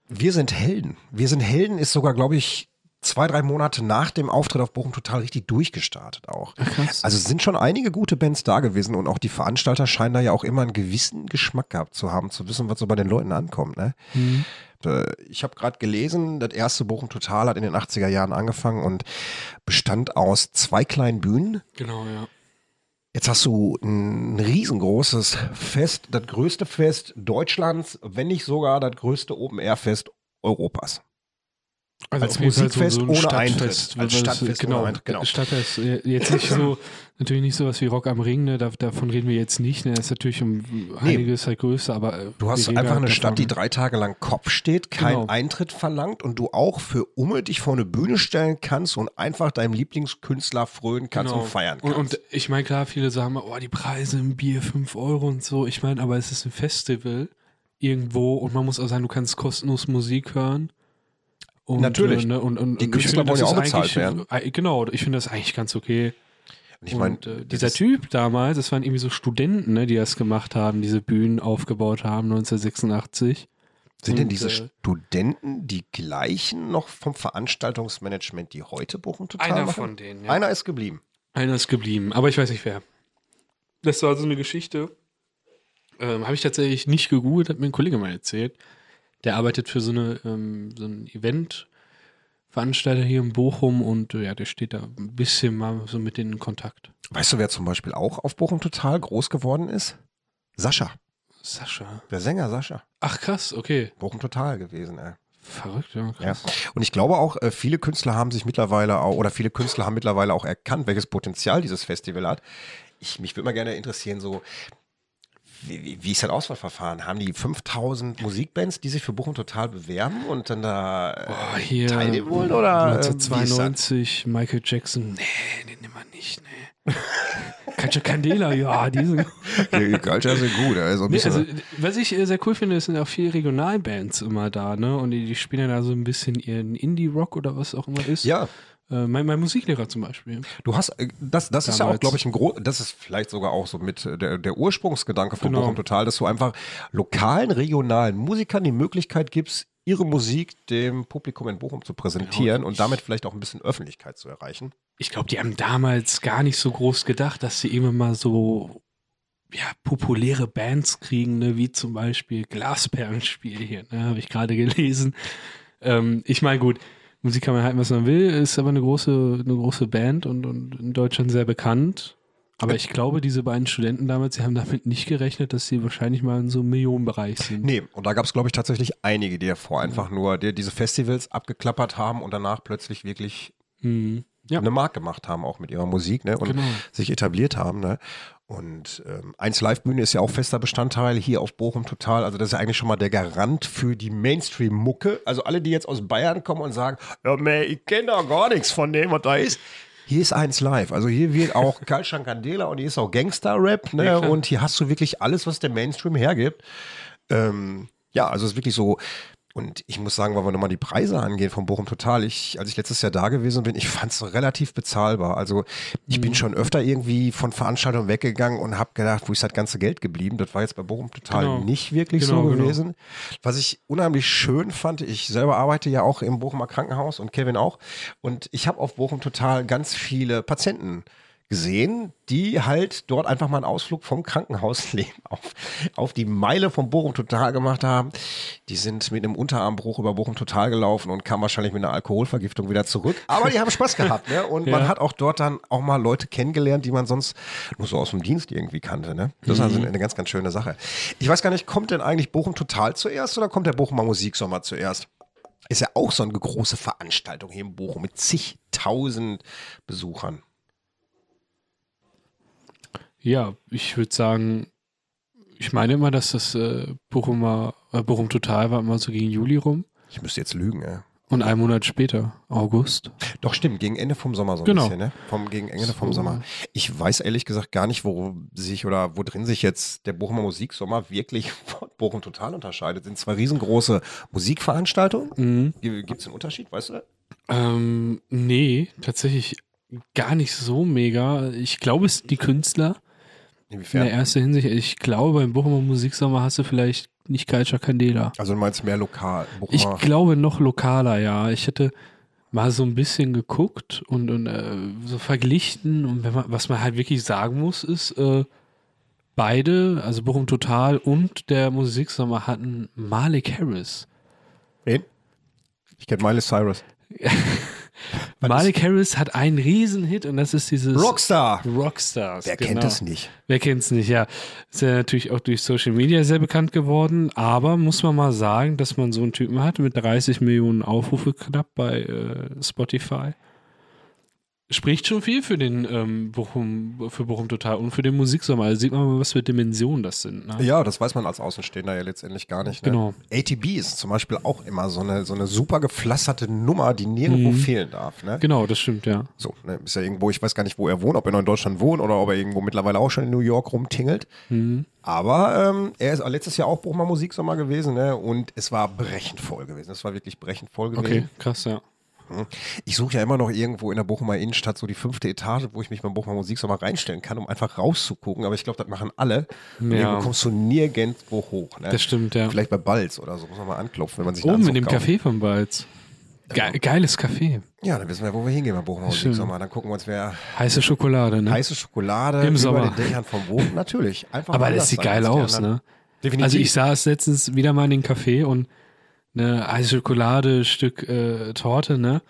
Wir sind Helden. Wir sind Helden ist sogar, glaube ich, zwei, drei Monate nach dem Auftritt auf Bochum total richtig durchgestartet auch. Krass. Also sind schon einige gute Bands da gewesen und auch die Veranstalter scheinen da ja auch immer einen gewissen Geschmack gehabt zu haben, zu wissen, was so bei den Leuten ankommt. Ne? Mhm. Äh, Ich habe gerade gelesen, das erste Bochum Total hat in den 80er Jahren angefangen und bestand aus zwei kleinen Bühnen. Genau, ja. Jetzt hast du ein riesengroßes Fest, das größte Fest Deutschlands, wenn nicht sogar das größte Open-Air-Fest Europas. Also Als auf jeden Fall Musikfest ohne Stadtfest, Eintritt. Als Stadtfest genau, ohne Eintritt, genau. Stadtfest. äh, Jetzt nicht so, natürlich nicht sowas wie Rock am Ring, ne? da, davon reden wir jetzt nicht. Ne? Das ist natürlich um einiges halt größer, aber. äh, Du hast einfach halt eine Stadt, die drei Tage lang Kopf steht, keinen Genau. Eintritt verlangt und du auch für Umme dich vor eine Bühne stellen kannst und einfach deinem Lieblingskünstler frönen kannst und feiern kannst. Genau. Und, und ich meine, klar, viele sagen mal, oh, die Preise im Bier 5 Euro und so. Ich meine, aber es ist ein Festival irgendwo und man muss auch sagen, du kannst kostenlos Musik hören. Und, Natürlich. äh, ne, und, und, Die Künstler finde, wollen das ja auch bezahlt eigentlich- werden. äh, Genau, ich finde das eigentlich ganz okay. Und ich meine, äh, dieser Typ damals, das waren irgendwie so Studenten, ne, die das gemacht haben, diese Bühnen aufgebaut haben, 1986. sind denn diese äh, Studenten die gleichen noch vom Veranstaltungsmanagement, die heute Bochum total Einer machen? von denen, ja. Einer ist geblieben. Einer ist geblieben, aber ich weiß nicht wer. Das war so eine Geschichte. Ähm, Habe ich tatsächlich nicht gegoogelt, hat mir ein Kollege mal erzählt. Der arbeitet für so, eine, ähm, so ein Event-Veranstalter hier in Bochum und äh, ja, der steht da ein bisschen mal so mit denen in Kontakt. Weißt du, wer zum Beispiel auch auf Bochum total groß geworden ist? Sascha, Sascha. der Sänger Sascha. Ach krass, okay. Bochum total gewesen, ey. Verrückt, ja, Ja. krass. Und ich glaube auch, äh, viele Künstler haben sich mittlerweile auch, oder viele Künstler haben mittlerweile auch erkannt, welches Potenzial dieses Festival hat. Ich, mich würde mal gerne interessieren, so, wie, wie, ist das Auswahlverfahren? Haben die 5000 Musikbands, die sich für Bochum total bewerben und dann da äh, Boah, hier teilnehmen wollen? Oder äh, wie ist das? 1992 Michael Jackson. Nee, den nehmen wir nicht, nee. Culture Candela, ja, diese. Die Culture sind gut. Also ein Nee, bisschen, also, was ich äh, sehr cool finde, es sind auch viele Regionalbands immer da, ne? Und die, die spielen ja da so ein bisschen ihren Indie-Rock oder was auch immer ist. ja, Äh, mein, mein Musiklehrer zum Beispiel. du hast, äh, das, das ist ja auch, glaube ich, ein groß, das ist vielleicht sogar auch so mit äh, der, der Ursprungsgedanke von Genau. Bochum Total, dass du einfach lokalen, regionalen Musikern die Möglichkeit gibst, ihre Musik dem Publikum in Bochum zu präsentieren Genau. und damit vielleicht auch ein bisschen Öffentlichkeit zu erreichen. Ich glaube, die haben damals gar nicht so groß gedacht, dass sie immer mal so ja, populäre Bands kriegen, ne? wie zum Beispiel Glasperlenspiel hier, ne? habe ich gerade gelesen. Ähm, ich meine, gut, Musik kann man halten, was man will, ist aber eine große, eine große Band und, und in Deutschland sehr bekannt. Aber ich glaube, diese beiden Studenten damals, sie haben damit nicht gerechnet, dass sie wahrscheinlich mal in so einem Millionenbereich sind. Nee, und da gab es, glaube ich, tatsächlich einige, die davor einfach nur die, diese Festivals abgeklappert haben und danach plötzlich wirklich Mhm. Ja. eine Mark gemacht haben, auch mit ihrer Musik, ne? Und Genau. sich etabliert haben, ne? Und ähm, 1 Live-Bühne ist ja auch fester Bestandteil hier auf Bochum total. Also das ist ja eigentlich schon mal der Garant für die Mainstream-Mucke. Also alle, die jetzt aus Bayern kommen und sagen, ja, man, ich kenne da gar nichts von dem, was da ist. Hier ist eins live. Also hier wird auch Kalshan Candela und hier ist auch Gangster-Rap, ne? Ja, und hier hast du wirklich alles, was der Mainstream hergibt. Ähm, ja, also es ist wirklich so. Und ich muss sagen, weil wir nochmal die Preise angehen von Bochum Total, ich, als ich letztes Jahr da gewesen bin, ich fand es relativ bezahlbar. Also ich Mhm. bin schon öfter irgendwie von Veranstaltungen weggegangen und habe gedacht, wo ist das ganze Geld geblieben? Das war jetzt bei Bochum Total Genau. nicht wirklich Genau, so genau. gewesen. Was ich unheimlich schön fand, ich selber arbeite ja auch im Bochumer Krankenhaus und Kevin auch. Und ich habe auf Bochum Total ganz viele Patienten gesehen, die halt dort einfach mal einen Ausflug vom Krankenhausleben auf, auf die Meile von Bochum Total gemacht haben. Die sind mit einem Unterarmbruch über Bochum Total gelaufen und kamen wahrscheinlich mit einer Alkoholvergiftung wieder zurück. Aber die haben Spaß gehabt, ne? Und man Ja. hat auch dort dann auch mal Leute kennengelernt, die man sonst nur so aus dem Dienst irgendwie kannte, ne? Das ist also eine ganz, ganz schöne Sache. Ich weiß gar nicht, kommt denn eigentlich Bochum Total zuerst oder kommt der Bochumer Musiksommer zuerst? Ist ja auch so eine große Veranstaltung hier in Bochum mit zigtausend Besuchern. Ja, ich würde sagen, ich meine immer, dass das äh, Bochumer, äh, Bochum Total war immer so gegen Juli rum. Ich müsste jetzt lügen, ey. Und einen Monat später, August. Doch, stimmt, gegen Ende vom Sommer so ein Genau. bisschen, ne? Vom, gegen Ende vom So. Sommer. Ich weiß ehrlich gesagt gar nicht, wo sich oder wo drin sich jetzt der Bochumer Musiksommer wirklich von Bochum total unterscheidet. Sind zwei riesengroße Musikveranstaltungen. Mhm. Gibt es einen Unterschied, weißt du? Ähm, nee, tatsächlich gar nicht so mega. Ich glaube, es sind die Künstler. In Inwiefern? der ersten Hinsicht, ich glaube, beim Bochumer Musiksommer hast du vielleicht nicht Culture Candela. Also du meinst mehr lokal. Ich Bochumer. glaube noch lokaler, ja. Ich hätte mal so ein bisschen geguckt und, und äh, so verglichen und man, was man halt wirklich sagen muss, ist, äh, beide, also Bochum Total und der Musiksommer hatten Malik Harris. Wen? Ich kenne Miley Cyrus. Was Malik Harris hat einen Riesenhit und das ist dieses Rockstar. Rockstars. Wer genau. kennt das nicht? Wer kennt's nicht, ja. Ist ja natürlich auch durch Social Media sehr bekannt geworden, aber muss man mal sagen, dass man so einen Typen hat mit 30 Millionen Aufrufe knapp bei äh, Spotify. Spricht schon viel für den ähm, Bochum, für Bochum Total und für den Musiksommer. Also sieht man mal, was für Dimensionen das sind. Ne? Ja, das weiß man als Außenstehender ja letztendlich gar nicht. Ne? Genau. ATB ist zum Beispiel auch immer so eine, so eine super gepflasterte Nummer, die nirgendwo Mhm. fehlen darf. Ne? Genau, das stimmt, ja. So, ne, ist ja irgendwo, ich weiß gar nicht, wo er wohnt, ob er noch in Deutschland wohnt oder ob er irgendwo mittlerweile auch schon in New York rumtingelt. Mhm. Aber ähm, er ist letztes Jahr auch Bochumer Musiksommer gewesen, ne? Und es war brechend voll gewesen. Es war wirklich brechend voll gewesen. Okay, krass, ja. Ich suche ja immer noch irgendwo in der Bochumer Innenstadt so die fünfte Etage, wo ich mich beim Bochumer Musiksommer reinstellen kann, um einfach rauszugucken. Aber ich glaube, das machen alle. Und Ja. irgendwo kommst du nirgendwo hoch. Ne? Das stimmt, ja. Vielleicht bei Balz oder so, muss man mal anklopfen, wenn man sich Oben in dem kauft. Café von Balz. Ge geiles Café. Ja, dann wissen wir, wo wir hingehen beim Bochumer. Musiksommer. Dann gucken wir uns, wer Heiße Schokolade, ne? heiße Schokolade Im Sommer. den Dächern vom Boden. Natürlich. Einfach Aber das sieht geil aus, ne? Definitiv. Also ich saß letztens wieder mal in den Café und eine heiße Schokolade, Stück äh, Torte, ne?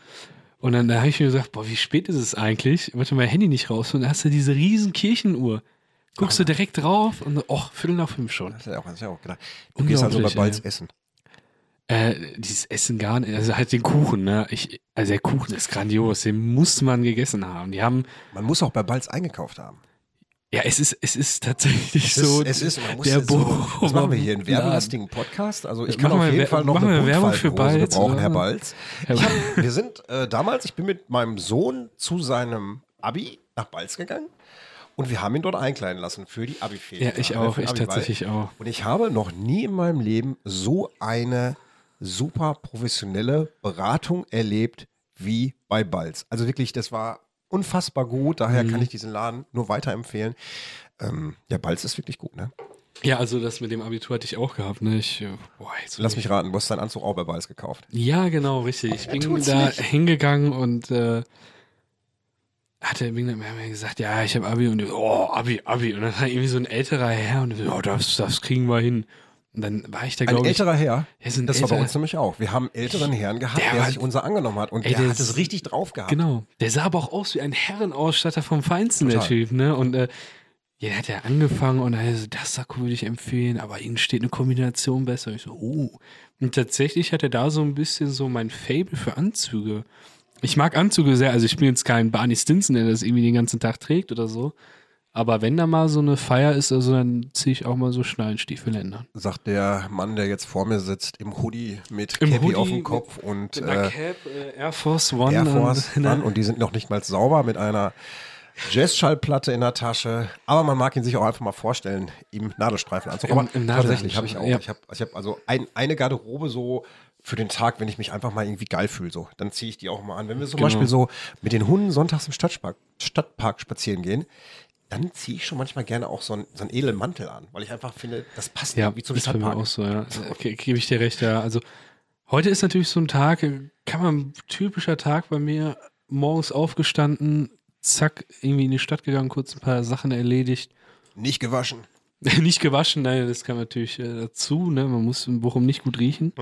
Und dann da habe ich mir gesagt, boah, wie spät ist es eigentlich? Wollte mein Handy nicht raus und dann hast du diese riesen Kirchenuhr. Guckst du direkt drauf und och, Viertel nach fünf schon. Das ist ja auch, das ist ja auch gedacht. Du gehst also bei Balz ey. essen. Äh, dieses Essen gar nicht, also halt den Kuchen, ne? Ich, also der Kuchen ist grandios, den muss man gegessen haben. Die haben, Man muss auch bei Balz eingekauft haben. Ja, es ist, es ist tatsächlich Es so. ist, es ist, man muss der es so, was machen wir hier? Einen werbelastigen Podcast? Also ich kann auf jeden Fall noch eine Werbung für Balz, gebrauchen, oder? Herr Balz. Herr Ich hab, wir sind äh, damals, ich bin mit meinem Sohn zu seinem Abi nach Balz gegangen und wir haben ihn dort einkleiden lassen für die Abi-Ferien. Ja, ich ne, auch, ich tatsächlich auch. Und ich habe noch nie in meinem Leben so eine super professionelle Beratung erlebt wie bei Balz. Also wirklich, das war unfassbar gut. Daher Mhm. kann ich diesen Laden nur weiterempfehlen. Ähm, ja, Balz ist wirklich gut, ne? Ja, also das mit dem Abitur hatte ich auch gehabt, ne? Ich, äh, boah, Lass mich raten, du hast deinen Anzug auch bei Balz gekauft. Ja, genau, richtig. Ich bin da nicht. hingegangen und äh, hatte bin dann gesagt, ja, ich habe Abi und ich, oh, Abi, Abi. Und dann war irgendwie so ein älterer Herr und ich, oh, das, das kriegen wir hin. Und dann war ich da, Ein glaube ich. älterer Herr, Ja, so ein das war bei älterer- uns nämlich auch. Wir haben einen älteren Herrn gehabt, Der der, war- sich unser angenommen hat und Ey, der der hat es richtig drauf gehabt. Genau. Der sah aber auch aus wie ein Herrenausstatter vom Feinsten, der Total. Typ, ne? Und äh, ja, der hat ja angefangen und er so, das Sakko würde ich empfehlen, aber Ihnen steht eine Kombination besser. Und ich so, oh. Und tatsächlich hat er da so ein bisschen so mein Fable für Anzüge. Ich mag Anzüge sehr, also ich bin jetzt kein Barney Stinson, der das irgendwie den ganzen Tag trägt oder so. Aber wenn da mal so eine Feier ist, also dann ziehe ich auch mal so Schnallenstiefeländer. Sagt der Mann, der jetzt vor mir sitzt, im Hoodie mit Im Cappy Hoodie auf dem Kopf und äh, Cap, äh, Air Force One. Air Force und, und die sind noch nicht mal sauber mit einer Jazzschallplatte in der Tasche. Aber man mag ihn sich auch einfach mal vorstellen im Nadelstreifenanzug. Im- im tatsächlich habe ich auch. Ja. Ich habe ich hab also ein, eine Garderobe so für den Tag, wenn ich mich einfach mal irgendwie geil fühle. So. Dann ziehe ich die auch mal an. Wenn wir zum Genau. Beispiel so mit den Hunden sonntags im Stadtpark, Stadtpark spazieren gehen, dann ziehe ich schon manchmal gerne auch so einen, so einen edlen Mantel an, weil ich einfach finde, das passt Ja, irgendwie zum mir Stadtpark. auch so, ja. Okay, gebe ich dir recht, ja. Also heute ist natürlich so ein Tag, äh, kann man typischer Tag bei mir, morgens aufgestanden, zack, irgendwie in die Stadt gegangen, kurz ein paar Sachen erledigt. Nicht gewaschen. nicht gewaschen, nein, das kam natürlich äh, dazu, ne? Man muss in Bochum nicht gut riechen.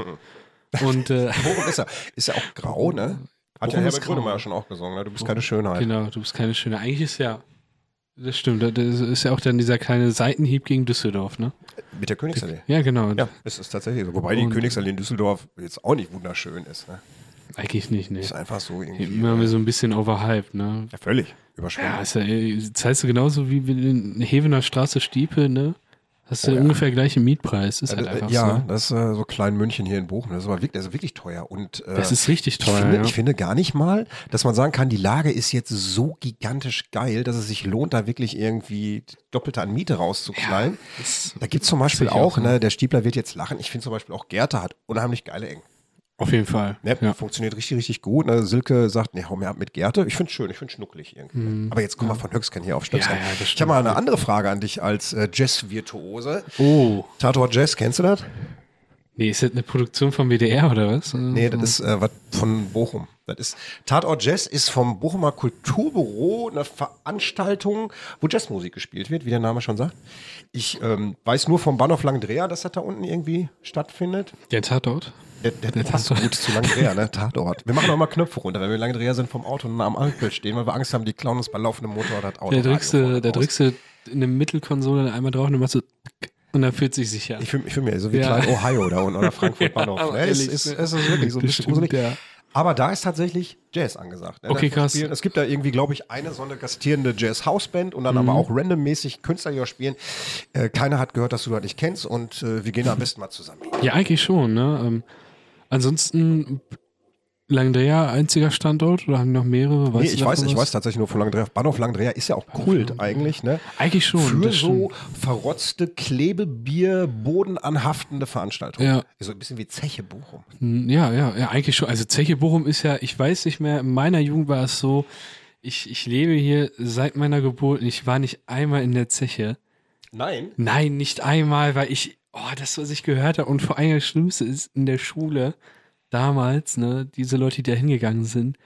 Und äh, Bochum ist ja, ist ja auch grau, ne? Hat ja Bochum ist Herbert. Grönemeyer schon auch gesungen, ne? Du bist keine Schönheit. genau, du bist keine schöne. Eigentlich ist ja, das stimmt, das ist ja auch dann dieser kleine Seitenhieb gegen Düsseldorf, ne? Mit der Königsallee. Ja, genau. Ja, es ist tatsächlich so. Wobei die Und- Königsallee in Düsseldorf jetzt auch nicht wunderschön ist. Ne? Eigentlich nicht, ne. Ist einfach so irgendwie. Immer so ein bisschen overhyped, ne? ja, völlig Ja, überschwemmt. ist ja, äh, zahlst du genauso wie in Hevener Straße Stiepel, ne? Hast du Oh ja. ungefähr gleichen Mietpreis. Ist Ja, halt das- einfach ja, so. das ist äh, so klein München hier in Bochum. Das ist aber wirklich, das ist wirklich teuer. Und äh, Das ist richtig ich, teuer, finde, ja. ich finde gar nicht mal, dass man sagen kann, die Lage ist jetzt so gigantisch geil, dass es sich lohnt, da wirklich irgendwie doppelte an Miete rauszuknallen. das- da gibt es zum Beispiel ich auch, auch ne, der Stiebler wird jetzt lachen. Ich finde zum Beispiel auch Gerte hat unheimlich geile Ecken. Auf jeden Fall. Ne? Ja. Funktioniert richtig, richtig gut. Ne? Silke sagt, nee, hau mir ab mit Gerte. Ich finde schön, ich finde schnucklig irgendwie. Aber jetzt kommen wir von Höchstgen hier auf Stöpsel. Ja, ich habe mal eine andere Frage an dich als äh, Jazz-Virtuose. Oh. Tatort Jazz, kennst du das? Nee, ist das eine Produktion vom WDR oder was? Nee, das ist äh, was von Bochum. Das ist Tatort Jazz ist vom Bochumer Kulturbüro eine Veranstaltung, wo Jazzmusik gespielt wird, wie der Name schon sagt. Ich ähm, weiß nur vom Bahnhof Langdrea, dass das da unten irgendwie stattfindet. Der Tatort? Der, der, der passt gut zu Langdrea, ne? Tatort. Wir machen auch mal Knöpfe runter, wenn wir Langdrea sind vom Auto und am Ampel stehen, weil wir Angst haben, die klauen uns bei laufendem Motor das Auto. Da drückst, du, drückst in der Mittelkonsole einmal drauf und dann machst du und dann fühlt sich sicher. Ich fühle fühl mich so wie Ja. klein Ohio da unten oder Frankfurt Bahnhof. ne? es, ist, es ist wirklich so ein bisschen gruselig. ja. Aber da ist tatsächlich Jazz angesagt. Ne? Okay, Da krass. Spielen, es gibt da irgendwie, glaube ich, eine so eine gastierende Jazz-House-Band und dann aber Mhm. auch randommäßig Künstler, die auch spielen. Äh, keiner hat gehört, dass du das nicht kennst und äh, wir gehen da am besten mal zusammen. Ja, eigentlich schon, ne? Ähm, ansonsten Langdrea einziger Standort oder haben die noch mehrere? Weißt Nee, ich weiß, ich was? weiß tatsächlich nur von Langdrea. Bahnhof Langdrea ist ja auch Kult eigentlich, ne? Eigentlich schon. Für so verrotzte Klebebier, bodenanhaftende Veranstaltungen. Ja. So ein bisschen wie Zeche Bochum. Hm, Ja, ja, ja, eigentlich schon. Also Zeche Bochum ist ja, ich weiß nicht mehr, in meiner Jugend war es so, ich, ich lebe hier seit meiner Geburt und ich war nicht einmal in der Zeche. Nein. Nein, nicht einmal, weil ich, oh, das, was ich gehört habe und vor allem das Schlimmste ist, in der Schule damals, ne, diese Leute, die da hingegangen sind,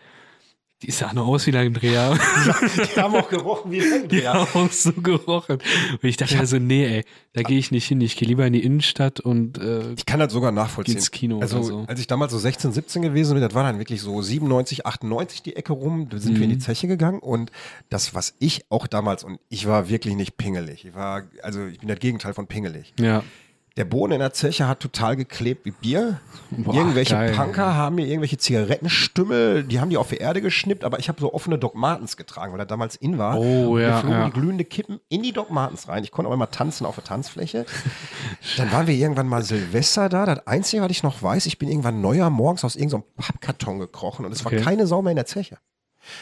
die sahen aus wie Langdreher. Die haben auch gerochen wie Die Langdrea. haben auch so gerochen. Und ich dachte mir so, nee, ey, da gehe ich nicht hin. Ich gehe lieber in die Innenstadt und äh, Ich kann das sogar nachvollziehen. Ins Kino also, oder so. als ich damals so 16, 17 gewesen bin, das war dann wirklich so 97, 98 die Ecke rum, da sind wir in Mhm. die Zeche gegangen und das, was ich auch damals, und ich war wirklich nicht pingelig, ich war, also ich bin das Gegenteil von pingelig. ja. Der Boden in der Zeche hat total geklebt wie Bier. Boah, irgendwelche geil. Punker haben mir irgendwelche Zigarettenstümmel, die haben die auf die Erde geschnippt, aber ich habe so offene Doc Martens getragen, weil er damals in war. Oh, ja, Wir flogen ja. die glühende Kippen in die Doc Martens rein. Ich konnte auch immer tanzen auf der Tanzfläche. Dann waren wir irgendwann mal Silvester da. Das Einzige, was ich noch weiß, ich bin irgendwann neuer morgens aus irgendeinem Pappkarton gekrochen und es Okay. war keine Sau mehr in der Zeche.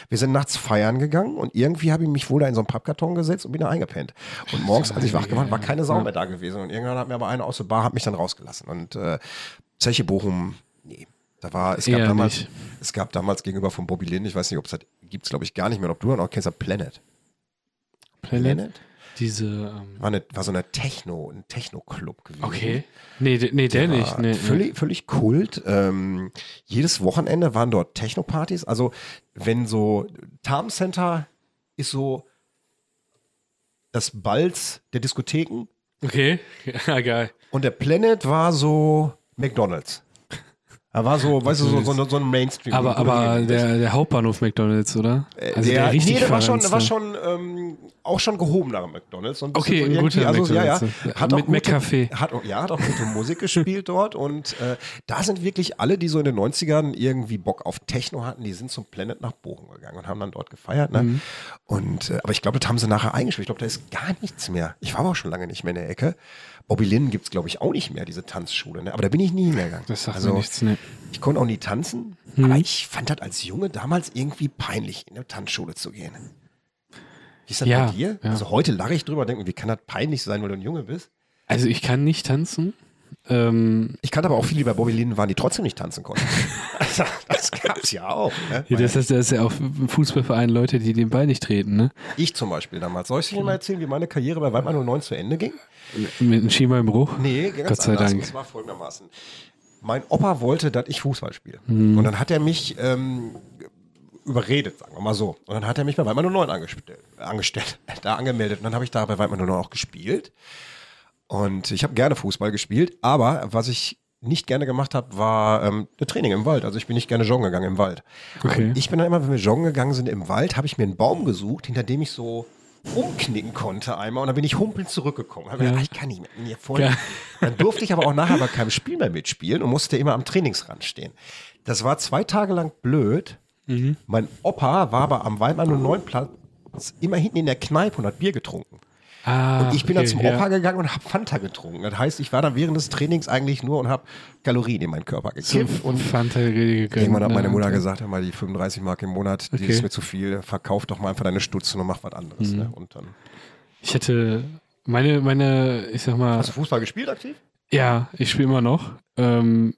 Wir sind nachts feiern gegangen und irgendwie habe ich mich wohl da in so einen Pappkarton gesetzt und bin da eingepennt. Und morgens, als ich wach geworden war keine Sau mehr da gewesen. Und irgendwann hat mir aber einer aus der Bar, hat mich dann rausgelassen. Und äh, Zeche Bochum, nee. Da war, es gab Eher damals, nicht. es gab damals gegenüber von Bobby Lynn, ich weiß nicht, ob es das gibt es glaube ich gar nicht mehr, ob du dann auch kennst, das Planet. Planet? Diese, ähm, War, eine, war so eine Techno, ein Techno-Club gewesen. okay. Nee, nee der, Der nicht. Nee, völlig, völlig Kult. Ähm, jedes Wochenende waren dort Techno-Partys. Also, wenn so Tarm Center ist so das Balz der Diskotheken nee. Okay. Ja, geil. und der Planet war so McDonalds. Er war so, weißt du, so, so, so ein Mainstream. Aber, aber der, der Hauptbahnhof McDonalds, oder? Also der, nee, der war schon, verranzte. war schon ähm, auch schon gehobener McDonalds. So Okay, so guter also, ja, ja, McDonald's. hat Mit McCafé. Hat, ja, hat auch gute Musik gespielt dort und äh, da sind wirklich alle, die so in den 90ern irgendwie Bock auf Techno hatten, die sind zum Planet nach Bochum gegangen und haben dann dort gefeiert. Ne? Mhm. Und, äh, aber ich glaube, das haben sie nachher eingespielt. Ich glaube, da ist gar nichts mehr. Ich war aber auch schon lange nicht mehr in der Ecke. Bobby Lynn gibt es, glaube ich, auch nicht mehr, diese Tanzschule. Ne? Aber da bin ich nie hingegangen. Das sagt also, mir nichts, ne. ich konnte auch nie tanzen, Mhm. aber ich fand das als Junge damals irgendwie peinlich, in eine Tanzschule zu gehen. Wie ist das Ja, bei dir? ja. Also heute lache ich drüber, denke, wie kann das peinlich sein, weil du ein Junge bist? Also ich kann nicht tanzen. Ähm, Ich kannte aber auch viele, die bei Bobby Lynn waren, die trotzdem nicht tanzen konnten. also, das gab's ja auch. Ne? ja, das, ist, das ist ja auch im Fußballverein Leute, die den Ball nicht treten, ne? ich zum Beispiel damals. Soll ich dir mal erzählen, wie meine Karriere bei Weidmann 09 zu Ende ging? Mit einem Schienbeinbruch. Nee, ganz Gott sei anders. Dank. Und zwar folgendermaßen. Mein Opa wollte, dass ich Fußball spiele. Mhm. Und dann hat er mich ähm, überredet, sagen wir mal so. Und dann hat er mich bei Weidmann 09 angestellt, angestellt, da angemeldet. Und dann habe ich da bei Weidmann 09 auch gespielt. Und ich habe gerne Fußball gespielt, aber was ich nicht gerne gemacht habe, war ähm, das Training im Wald. Also ich bin nicht gerne joggen gegangen im Wald. Okay. Und ich bin dann immer, wenn wir joggen gegangen sind im Wald, habe ich mir einen Baum gesucht, hinter dem ich so umknicken konnte einmal und dann bin ich humpelnd zurückgekommen. Ja. gedacht, ich kann nicht mehr. Mir voll. Ja. Dann durfte ich aber auch nachher bei keinem Spiel mehr mitspielen und musste immer am Trainingsrand stehen. Das war zwei Tage lang blöd. Mhm. Mein Opa war aber am Waldmann und neun Platz immer hinten in der Kneipe und hat Bier getrunken. Ah, Und ich bin dann okay, zum ja. Opa gegangen und habe Fanta getrunken. Das heißt, ich war dann während des Trainings eigentlich nur und habe Kalorien in meinen Körper Zum gekippt. Und Fanta gegönnt. irgendwann hat meine ne? Mutter gesagt, hör mal, die 35 Mark im Monat, die Okay. ist mir zu viel. Verkauf doch mal einfach deine Stutzen und mach was anderes. Mhm. Ne? Und dann. Ich hätte meine, meine, ich sag mal, Hast du Fußball gespielt aktiv? ja, ich spiele immer noch. Ähm,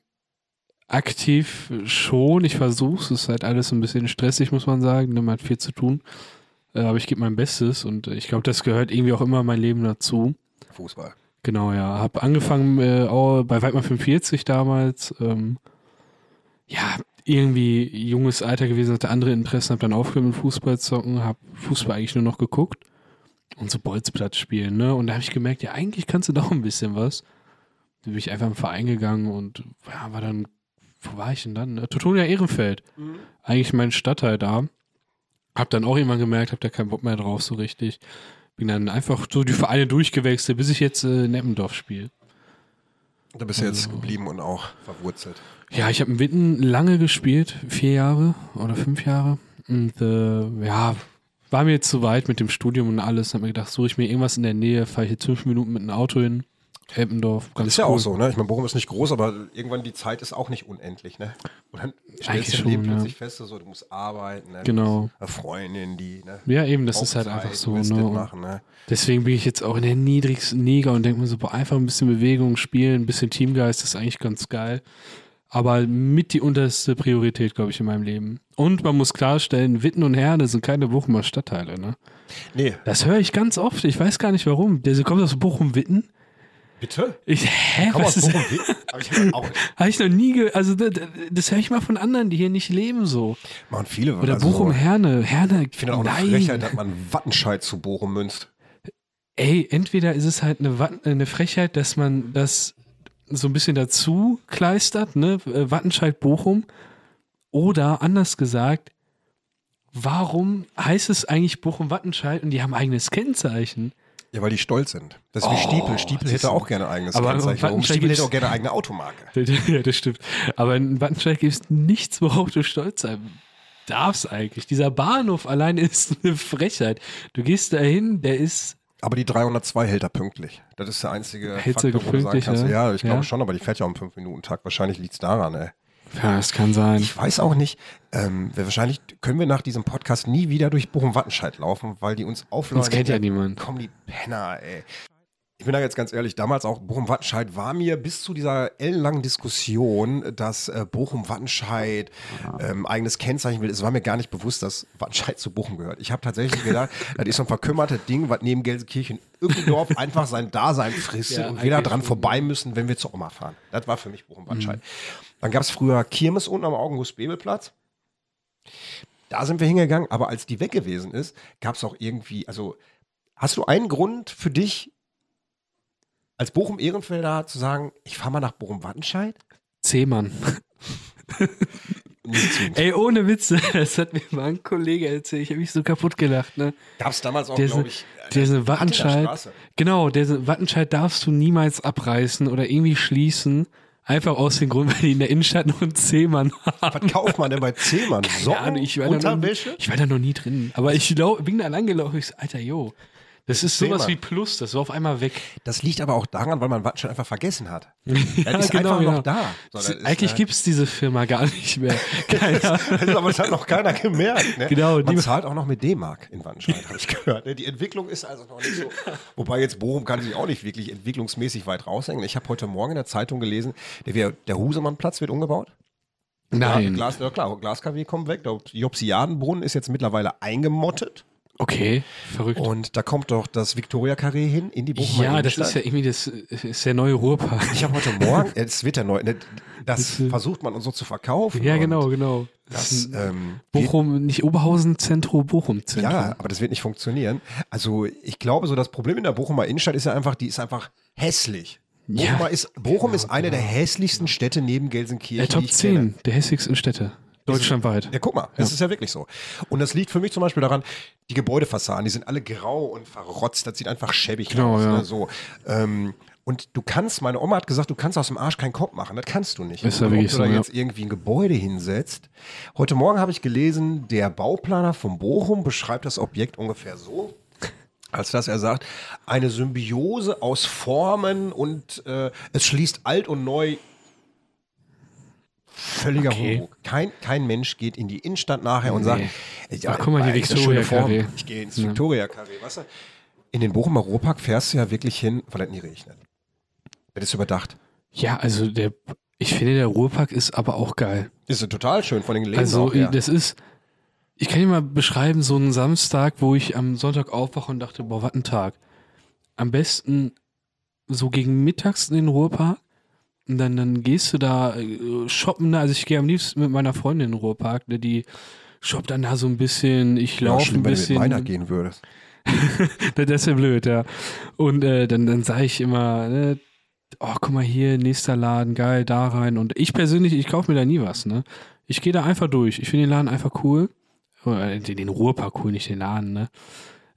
aktiv schon, ich versuch's, es ist halt alles ein bisschen stressig, muss man sagen, man hat viel zu tun. Äh, aber ich gebe mein Bestes und ich glaube, das gehört irgendwie auch immer mein Leben dazu. Fußball. Genau, ja. Hab angefangen äh, auch bei Weidmann 45 damals. Ähm, ja, irgendwie junges Alter gewesen, hatte andere Interessen, hab dann aufgehört mit Fußball zocken, hab Fußball eigentlich nur noch geguckt und so Bolzplatz spielen, ne? Und da habe ich gemerkt, ja, eigentlich kannst du doch ein bisschen was. Da bin ich einfach im Verein gegangen und ja, war dann, wo war ich denn dann? Ne? Teutonia Ehrenfeld. Eigentlich mein Stadtteil da. Hab dann auch irgendwann gemerkt, hab da keinen Bock mehr drauf so richtig. Bin dann einfach so die Vereine durchgewechselt, bis ich jetzt äh, in Eppendorf spiele. Da bist du jetzt Also- geblieben und auch verwurzelt. Ja, ich habe in Witten lange gespielt, vier Jahre oder fünf Jahre. Und äh, ja, war mir jetzt zu weit mit dem Studium und alles. Hab mir gedacht, suche ich mir irgendwas in der Nähe, fahre ich jetzt fünf Minuten mit einem Auto hin. Eppendorf, ganz ist ja cool. auch so, ne? Ich meine, Bochum ist nicht groß, aber irgendwann die Zeit ist auch nicht unendlich, ne? Und dann stellst Eigentlich du schon, Leben ja. plötzlich fest, so, du musst arbeiten, ne? Genau. Eine Freundin, die, ne? Ja, eben, das ist halt einfach so. Ne? machen, ne? Deswegen bin ich jetzt auch in der niedrigsten Liga und denke mir so, boah, einfach ein bisschen Bewegung, spielen, ein bisschen Teamgeist ist eigentlich ganz geil. Aber mit die unterste Priorität, glaube ich, in meinem Leben. Und man muss klarstellen, Witten und Herne sind keine Bochumer Stadtteile, ne? Nee, Das höre ich ganz oft. Ich weiß gar nicht warum. Der kommt aus Bochum-Witten. Bitte? Ich, hä, Komm was ist, Bochum, Witten? Hab ich nicht. habe ich noch nie ge also das, das höre ich mal von anderen, die hier nicht leben so. Machen viele. Oder also, Bochum-Herne. Herne, Ich finde auch eine. Frechheit, dass man Wattenscheid zu Bochum münzt. Ey, entweder ist es halt eine, Wat- eine Frechheit, dass man das so ein bisschen dazu kleistert, ne? Äh, Wattenscheid Bochum. Oder anders gesagt, warum heißt es eigentlich Bochum Wattenscheid und die haben eigenes Kennzeichen? Ja, weil die stolz sind. Das ist wie Oh, Stiepel. Stiepel hätte auch gerne ein eigenes aber Kennzeichen. Warum? Stiepel hätte auch gerne eine eigene Automarke. ja, das stimmt. Aber in Wattenscheid gibt es nichts, worauf du stolz sein darfst eigentlich. Dieser Bahnhof allein ist eine Frechheit. Du gehst da hin, der ist Aber die 302 hält er pünktlich. Das ist der einzige Hält Faktor, wo du sagen pünktlich, kannst, ja? ja, ich glaube Ja. schon, aber die fährt ja um 5-Minuten-Takt. Wahrscheinlich liegt es daran, ey. Ja, das kann sein. Ich weiß auch nicht, ähm, wahrscheinlich können wir nach diesem Podcast nie wieder durch Bochum-Wattenscheid laufen, weil die uns aufladen. Uns kennt ja niemand. Komm, die Penner, ey. Ich bin da jetzt ganz ehrlich, damals auch Bochum-Wattenscheid war mir bis zu dieser ellenlangen Diskussion, dass äh, Bochum-Wattenscheid ähm, eigenes Kennzeichen will, es war mir gar nicht bewusst, dass Wattenscheid zu Bochum gehört. Ich habe tatsächlich gedacht, das ist so ein verkümmertes Ding, was neben Gelsenkirchen Ückendorf einfach sein Dasein frisst Ja, und wir da dran vorbei müssen, wenn wir zur Oma fahren. Das war für mich Bochum-Wattenscheid. Dann gab es früher Kirmes unten am August-Bebel-Platz. Da sind wir hingegangen, aber als die weg gewesen ist, gab es auch irgendwie, also hast du einen Grund für dich, als Bochum-Ehrenfelder zu sagen, ich fahre mal nach Bochum-Wattenscheid? Zehmann. Ey, ohne Witze, das hat mir mal ein Kollege erzählt. Ich habe mich so kaputt gelacht, ne? Gab es damals auch, Der glaube ist- ich, äh, Hattener Wattenscheid. Genau, der Wattenscheid darfst du niemals abreißen oder irgendwie schließen. Einfach aus dem Grund, weil die in der Innenstadt noch einen Zehmann haben. Was kauft man denn bei Zehmann? Socken, Ahnung, ich war, da noch, Unterwäsche? ich war da noch nie drin. Aber ich lau- bin da langgelaufen. Ich so, Alter, yo. Das ist sowas Zehmann. wie Plus. Das war auf einmal weg. Das liegt aber auch daran, weil man Wattenscheid einfach vergessen hat. Ja, Das ist genau, einfach ja. noch da. So, das ist, Eigentlich äh, gibt's diese Firma gar nicht mehr. Keiner. Das ist aber das hat noch keiner gemerkt. Ne? Genau, Man die- zahlt auch noch mit D-Mark in Wattenscheid, habe ich gehört. Ne? Die Entwicklung ist also noch nicht so. Wobei jetzt Bochum kann sich auch nicht wirklich entwicklungsmäßig weit raushängen. Ich habe heute Morgen in der Zeitung gelesen, der, der Husemannplatz wird umgebaut. Ja, Nein. Glas, ja klar, Glas-KW kommt weg. Der Jopsiadenbrunnen ist jetzt mittlerweile eingemottet. Okay, verrückt. Und da kommt doch das Victoria-Carré hin in die Bochumer ja, das ist ja irgendwie das ist der neue Ruhrpark. Ich habe heute Morgen, es wird der neue, ne, Das äh, versucht man uns so zu verkaufen. Ja, genau, genau. Das, ähm, Bochum, nicht Oberhausen Zentrum, Bochum Zentrum. ja, aber das wird nicht funktionieren. Also ich glaube, so das Problem in der Bochumer Innenstadt ist ja einfach, die ist einfach hässlich. Ja, Bochum ist, Bochum ist eine der hässlichsten Städte neben Gelsenkirchen. Die Top ich 10 kenne. der hässlichsten Städte. Deutschlandweit. Ja, guck mal, das ist ja wirklich so. Und das liegt für mich zum Beispiel daran, die Gebäudefassaden, die sind alle grau und verrotzt. Das sieht einfach schäbig Genau, aus. ja. Ne? So, ähm, und du kannst, meine Oma hat gesagt, du kannst aus dem Arsch keinen Kopf machen. Das kannst du nicht. Ist ja wirklich ob du da so, ja. jetzt irgendwie ein Gebäude hinsetzt. Heute Morgen habe ich gelesen, der Bauplaner von Bochum beschreibt das Objekt ungefähr so. Als dass er sagt, eine Symbiose aus Formen und äh, es schließt alt und neu völliger Okay. Humbug. Kein, kein Mensch geht in die Innenstadt nachher und sagt, ja, Ach, guck mal, eine Victoria Form. Ich gehe ins Ja. Victoria Carré, weißt du? In den Bochumer Ruhrpark fährst du ja wirklich hin, weil es nie regnet. Das ist überdacht. Ja, also der, ich finde, der Ruhrpark ist aber auch geil. Ist ja total schön, von den Läden Also, auch, ja. das ist, ich kann dir mal beschreiben, so einen Samstag, wo ich am Sonntag aufwache und dachte, boah, was ein Tag. Am besten so gegen mittags in den Ruhrpark. Und dann, dann gehst du da äh, shoppen, ne? also ich gehe am liebsten mit meiner Freundin in den Ruhrpark, ne? die shoppt dann da so ein bisschen, ich ja, laufe schlimm, ein wenn du bisschen. mit meiner gehen würdest. Das ist ja blöd, ja. Und äh, dann, dann sage ich immer, ne, oh, guck mal hier, nächster Laden, geil, da rein. Und ich persönlich, ich kaufe mir da nie was, ne? Ich gehe da einfach durch. Ich finde den Laden einfach cool. Oder Den, den Ruhrpark cool, nicht den Laden, ne?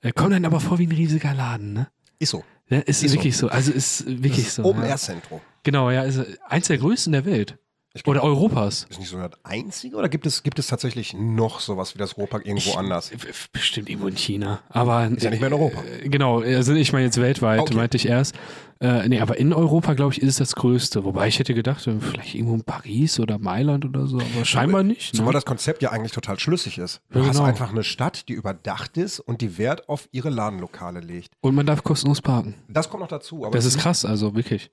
Äh, kommt dann aber vor wie ein riesiger Laden, ne? Ist so. Ja, ist, Ist so. wirklich so. Also ist wirklich so. Open ja. Air Zentrum. Genau, ja, ist eins der größten der Welt. Ich glaub, Oder Europas. Ist nicht so das einzige oder gibt es, gibt es tatsächlich noch sowas wie das Ruhrpark irgendwo anders? Bestimmt irgendwo in China. Aber Ist ja nicht mehr in Europa. Äh, Genau, also ich meine jetzt weltweit, Okay. meinte ich erst. Äh, nee, aber in Europa, glaube ich, ist es das Größte. Wobei ich hätte gedacht, äh, vielleicht irgendwo in Paris oder Mailand oder so, aber scheinbar nicht. Zumal Ne? das Konzept ja eigentlich total schlüssig ist. Du Ja, hast genau. einfach eine Stadt, die überdacht ist und die Wert auf ihre Ladenlokale legt. Und man darf kostenlos parken. Das kommt noch dazu. Aber Das ist krass, also wirklich.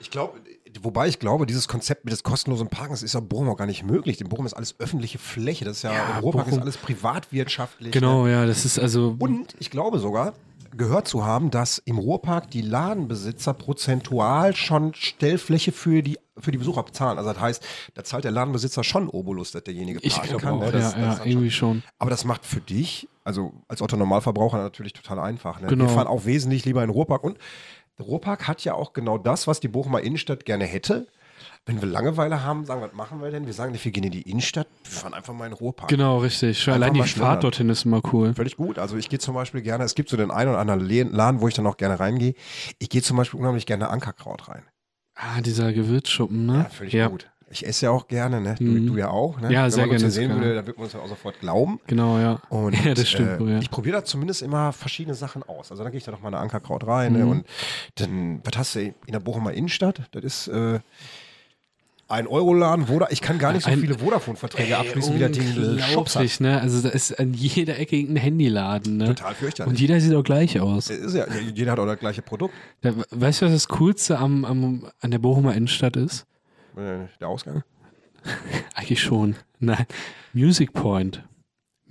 Ich glaube, wobei ich glaube, dieses Konzept mit des kostenlosen Parkens ist ja in Bochum auch gar nicht möglich. In Bochum ist alles öffentliche Fläche. Das ist ja, Ja, im Ruhrpark ist alles privatwirtschaftlich. Genau, Ne? ja, das ist also. Und ich glaube sogar, gehört zu haben, dass im Ruhrpark die Ladenbesitzer prozentual schon Stellfläche für die, für die Besucher bezahlen. Also das heißt, da zahlt der Ladenbesitzer schon Obolus, dass derjenige ich parken glaube kann. auch, ne? Das- ja, das ja, irgendwie schon. aber das macht für dich, also als Otto Normalverbraucher natürlich total einfach. Ne? Genau. Wir fahren auch wesentlich lieber in den Ruhrpark und Ruhrpark hat ja auch genau das, was die Bochumer Innenstadt gerne hätte. Wenn wir Langeweile haben, sagen, was machen wir denn? Wir sagen wir gehen in die Innenstadt, wir fahren einfach mal in den Ruhrpark. Genau, richtig. Einfach allein die. Fahrt dorthin ist immer cool. Völlig gut. Also ich gehe zum Beispiel gerne, es gibt so den einen oder anderen Laden, wo ich dann auch gerne reingehe. Ich gehe zum Beispiel unheimlich gerne Ankerkraut rein. Ah, dieser Gewürzschuppen, ne? Ja, völlig gut. Ich esse ja auch gerne, ne? Du, Mhm. du ja auch, ne? Ja, Wenn sehr man uns gerne, sehen würde, dann würde man uns ja auch sofort glauben. Genau, ja. Und ja, das stimmt. äh, ja. ich probiere da zumindest immer verschiedene Sachen aus. Also dann gehe ich da noch mal eine Ankerkraut rein ne? Mhm. und dann, was hast du in der Bochumer Innenstadt? Das ist äh, ein Euroladen, Voda ich kann gar nicht so Ein- viele Vodafone-Verträge abschließen, wie das Ding Shops hat. Ne? Also da ist an jeder Ecke irgendein Handyladen, ne? Total fürchterlich. Und jeder sieht auch gleich aus. Ist ja, jeder hat auch das gleiche Produkt. Da, weißt du, was das Coolste am, am, an der Bochumer Innenstadt ist? Äh, Der Ausgang. Eigentlich schon. Nein. Music Point.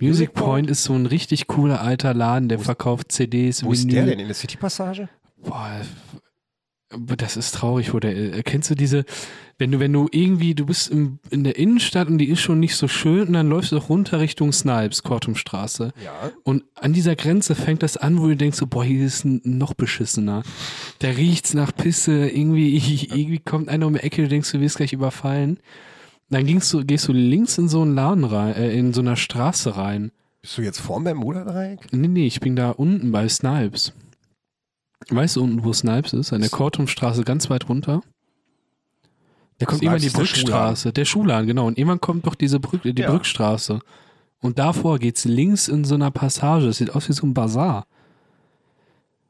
Music Music Point Point? ist so ein richtig cooler alter Laden, der verkauft CDs, Wo ist Vinyl. der denn? In der City-Passage? Boah, aber das ist traurig, wo der. äh, Kennst du diese, wenn du, wenn du irgendwie, du bist im, in der Innenstadt und die ist schon nicht so schön und dann läufst du doch runter Richtung Snipes, Kortumstraße. Ja. Und an dieser Grenze fängt das an, wo du denkst, so, boah, hier ist n- noch beschissener. Da riecht's nach Pisse, irgendwie, irgendwie kommt einer um die Ecke, du denkst, du wirst gleich überfallen. Dann gingst du, gehst du links in so einen Laden rein, äh, in so einer Straße rein. Bist du jetzt vorm Bermuda-Dreieck? Nee, nee, ich bin da unten bei Snipes. Weißt du unten, wo Snipes ist? An der Kortumstraße ganz weit runter. Da kommt Snipes irgendwann die der Brückstraße. Der Schuhladen, genau. Und irgendwann kommt doch diese Brücke, die Ja. Brückstraße. Und davor geht's links in so einer Passage. Es sieht aus wie so ein Bazar.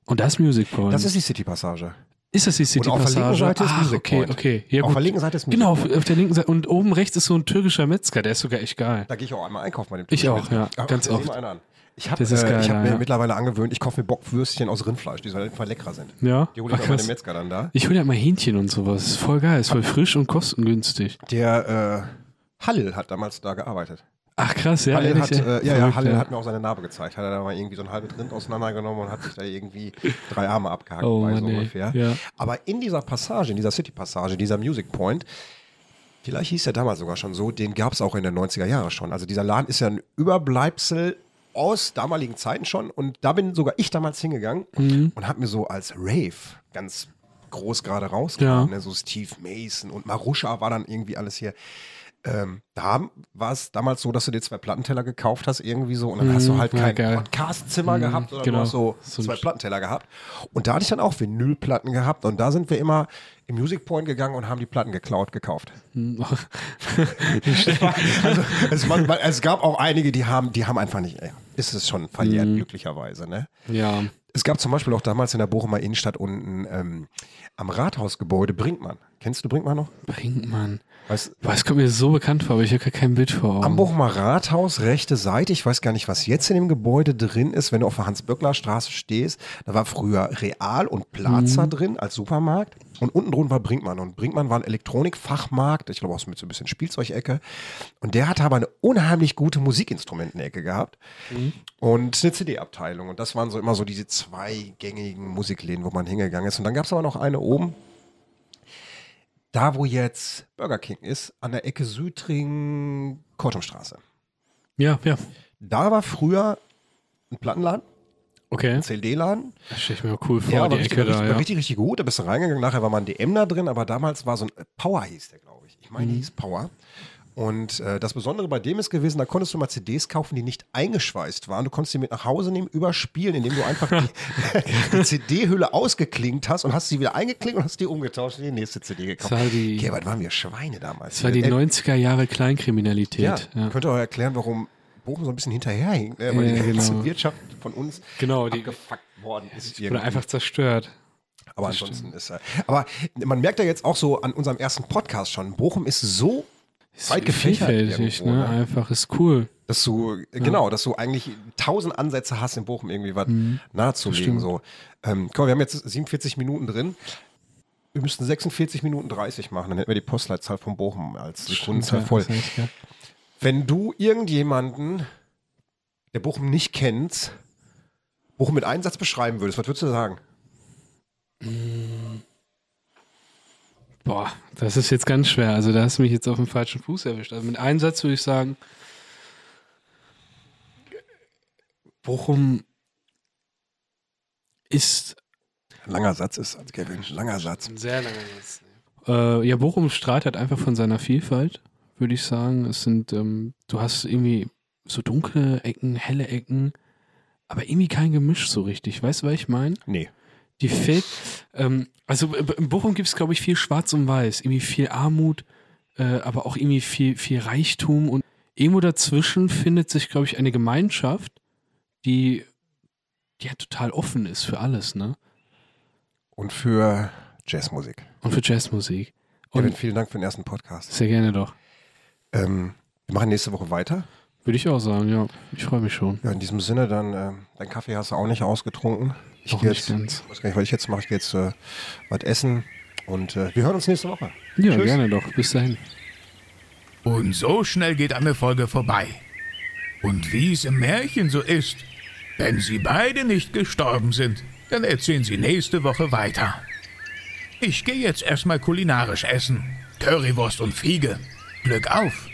Und das ist Music Point. Das ist die City-Passage. ist das die City Und auf der linken Passage? Seite ist Ach, Music okay, Point. okay. Ja, Auf gut. der linken Seite ist Music Genau, auf, auf der linken Seite. Und oben rechts ist so ein türkischer Metzger, der ist sogar echt geil. Da gehe ich auch einmal einkaufen bei dem Ich Typen. auch, ja, Ach, ganz oft. mal einen an. Ich habe äh, geil, ich hab ja, mir ja. mittlerweile angewöhnt, ich kaufe mir Bockwürstchen aus Rindfleisch, die so einfach leckerer sind. Ja. Die hole ich Ach, bei dem Metzger dann da. Ich hole ja mal Hähnchen und sowas. Ist voll geil, ist voll frisch und kostengünstig. Der äh, Hallel hat damals da gearbeitet. Ach krass, ja. Ehrlich, hat, äh, ja, ja, Verrückt, Hallel hat mir auch seine Narbe gezeigt. Hat er da mal irgendwie so ein halbes Rind auseinandergenommen und hat sich da irgendwie drei Arme abgehackt, Oh bei so Mann, ey. ungefähr. Ja. Aber in dieser Passage, in dieser City-Passage, dieser Music Point, Vielleicht hieß er damals sogar schon so, den gab es auch in den 90er Jahren schon. Also dieser Laden ist ja ein Überbleibsel aus damaligen Zeiten schon und da bin sogar ich damals hingegangen und habe mir so als Rave ganz groß gerade rausgekommen, Ja. ne? so Steve Mason und Marusha war dann irgendwie alles hier. Ähm, da war es damals so, dass du dir zwei Plattenteller gekauft hast, irgendwie so, und dann hast du halt ja, kein. Podcast-Zimmer gehabt, sondern genau. so, So zwei Plattenteller gehabt. Und da hatte ich dann auch Vinylplatten gehabt und da sind wir immer im Music Point gegangen und haben die Platten geklaut, gekauft. also, es, war, weil es gab auch einige, die haben, die haben einfach nicht, ey, ist es schon verjährt, Mhm. glücklicherweise, ne? ja. Es gab zum Beispiel auch damals in der Bochumer Innenstadt unten ähm, am Rathausgebäude Brinkmann. Kennst du Brinkmann noch? Brinkmann. Boah, es kommt mir so bekannt vor, aber ich habe gar kein Bild vor Augen. am Bochumer Rathaus, rechte Seite, ich weiß gar nicht, was jetzt in dem Gebäude drin ist, wenn du auf der Hans-Böckler-Straße stehst, da war früher Real und Plaza Mhm. drin als Supermarkt und unten drunter war Brinkmann und Brinkmann war ein Elektronikfachmarkt, ich glaube auch mit so ein bisschen Spielzeugecke und der hatte aber eine unheimlich gute Musikinstrumentenecke gehabt Mhm. und eine CD-Abteilung und das waren so immer so diese zwei gängigen Musikläden, wo man hingegangen ist und dann gab es aber noch eine oben, da wo jetzt Burger King ist, an der Ecke Südring, Kortumstraße. ja, ja. Da war früher ein Plattenladen, Okay. ein CD-Laden. Das stelle ich mir cool vor, Ja, die war richtig, Ecke richtig, da, war ja. richtig, richtig gut. Da bist du reingegangen. Nachher war mal ein DM da drin, aber damals war so ein äh, Power hieß der, glaube ich. Ich meine, Mhm. hieß Power. Und äh, das Besondere bei dem ist gewesen, da konntest du mal CDs kaufen, die nicht eingeschweißt waren. Du konntest sie mit nach Hause nehmen, überspielen, indem du einfach die, die CD-Hülle ausgeklingt hast und hast sie wieder eingeklinkt und hast die umgetauscht und die nächste CD gekauft. Das war die- okay, was waren wir Schweine damals? Das war die Äh, 90er Jahre Kleinkriminalität. Ja, Ja. könnt ihr auch erklären, warum Bochum so ein bisschen hinterherhinkt, ne? weil Ja, die ganze genau. Wirtschaft von uns Genau, die abgefuckt worden ist. wurde irgendwie. einfach zerstört. aber ansonsten ist er. Aber man merkt ja jetzt auch so an unserem ersten Podcast schon, Bochum ist so weit gefächert ne? ne? Einfach ist cool. dass du, äh, genau, dass du eigentlich tausend Ansätze hast, in Bochum irgendwie was nahezulegen. Mhm. stimmt. So. Ähm, komm, wir haben jetzt 47 Minuten drin. Wir müssten 46 Minuten 30 machen, dann hätten wir die Postleitzahl von Bochum als Sekundenzahl voll. ja, das echt geil. Wenn du irgendjemanden, der Bochum nicht kennt, Bochum mit einem Satz beschreiben würdest, was würdest du sagen? Boah, das ist jetzt ganz schwer. Also da hast du mich jetzt auf dem falschen Fuß erwischt. Also mit einem Satz würde ich sagen, Bochum ist Ein langer Satz ist, als Kevin, ein langer Satz. ein sehr langer Satz. Äh, ja, Bochum strahlt halt einfach von seiner Vielfalt, würde ich sagen. Es sind, ähm, du hast irgendwie so dunkle Ecken, helle Ecken, aber irgendwie kein Gemisch so richtig. Weißt du, was ich meine? Nee. Die fehlt, ähm, also äh, in Bochum gibt es, glaube ich, viel Schwarz und Weiß, irgendwie viel Armut, äh, aber auch irgendwie viel, viel Reichtum und irgendwo dazwischen findet sich, glaube ich, eine Gemeinschaft, die, die ja total offen ist für alles, ne? Und für Jazzmusik. Und für Jazzmusik. Kevin, Und vielen Dank für den ersten Podcast. sehr gerne doch. Ähm, wir machen nächste Woche weiter. Würde ich auch sagen, ja. Ich freue mich schon. Ja, in diesem Sinne, dann, ähm, dein Kaffee hast du auch nicht ausgetrunken. Ich gehe jetzt, ganz. weiß gar nicht, was ich jetzt mache. Ich gehe jetzt äh, was essen und äh, wir hören uns nächste Woche. Ja, Tschüss. gerne doch. Bis dahin. Und so schnell geht eine Folge vorbei. Und wie es im Märchen so ist, wenn sie beide nicht gestorben sind, dann erzählen sie nächste Woche weiter. Ich gehe jetzt erstmal kulinarisch essen. Currywurst und Fiege. Glück auf!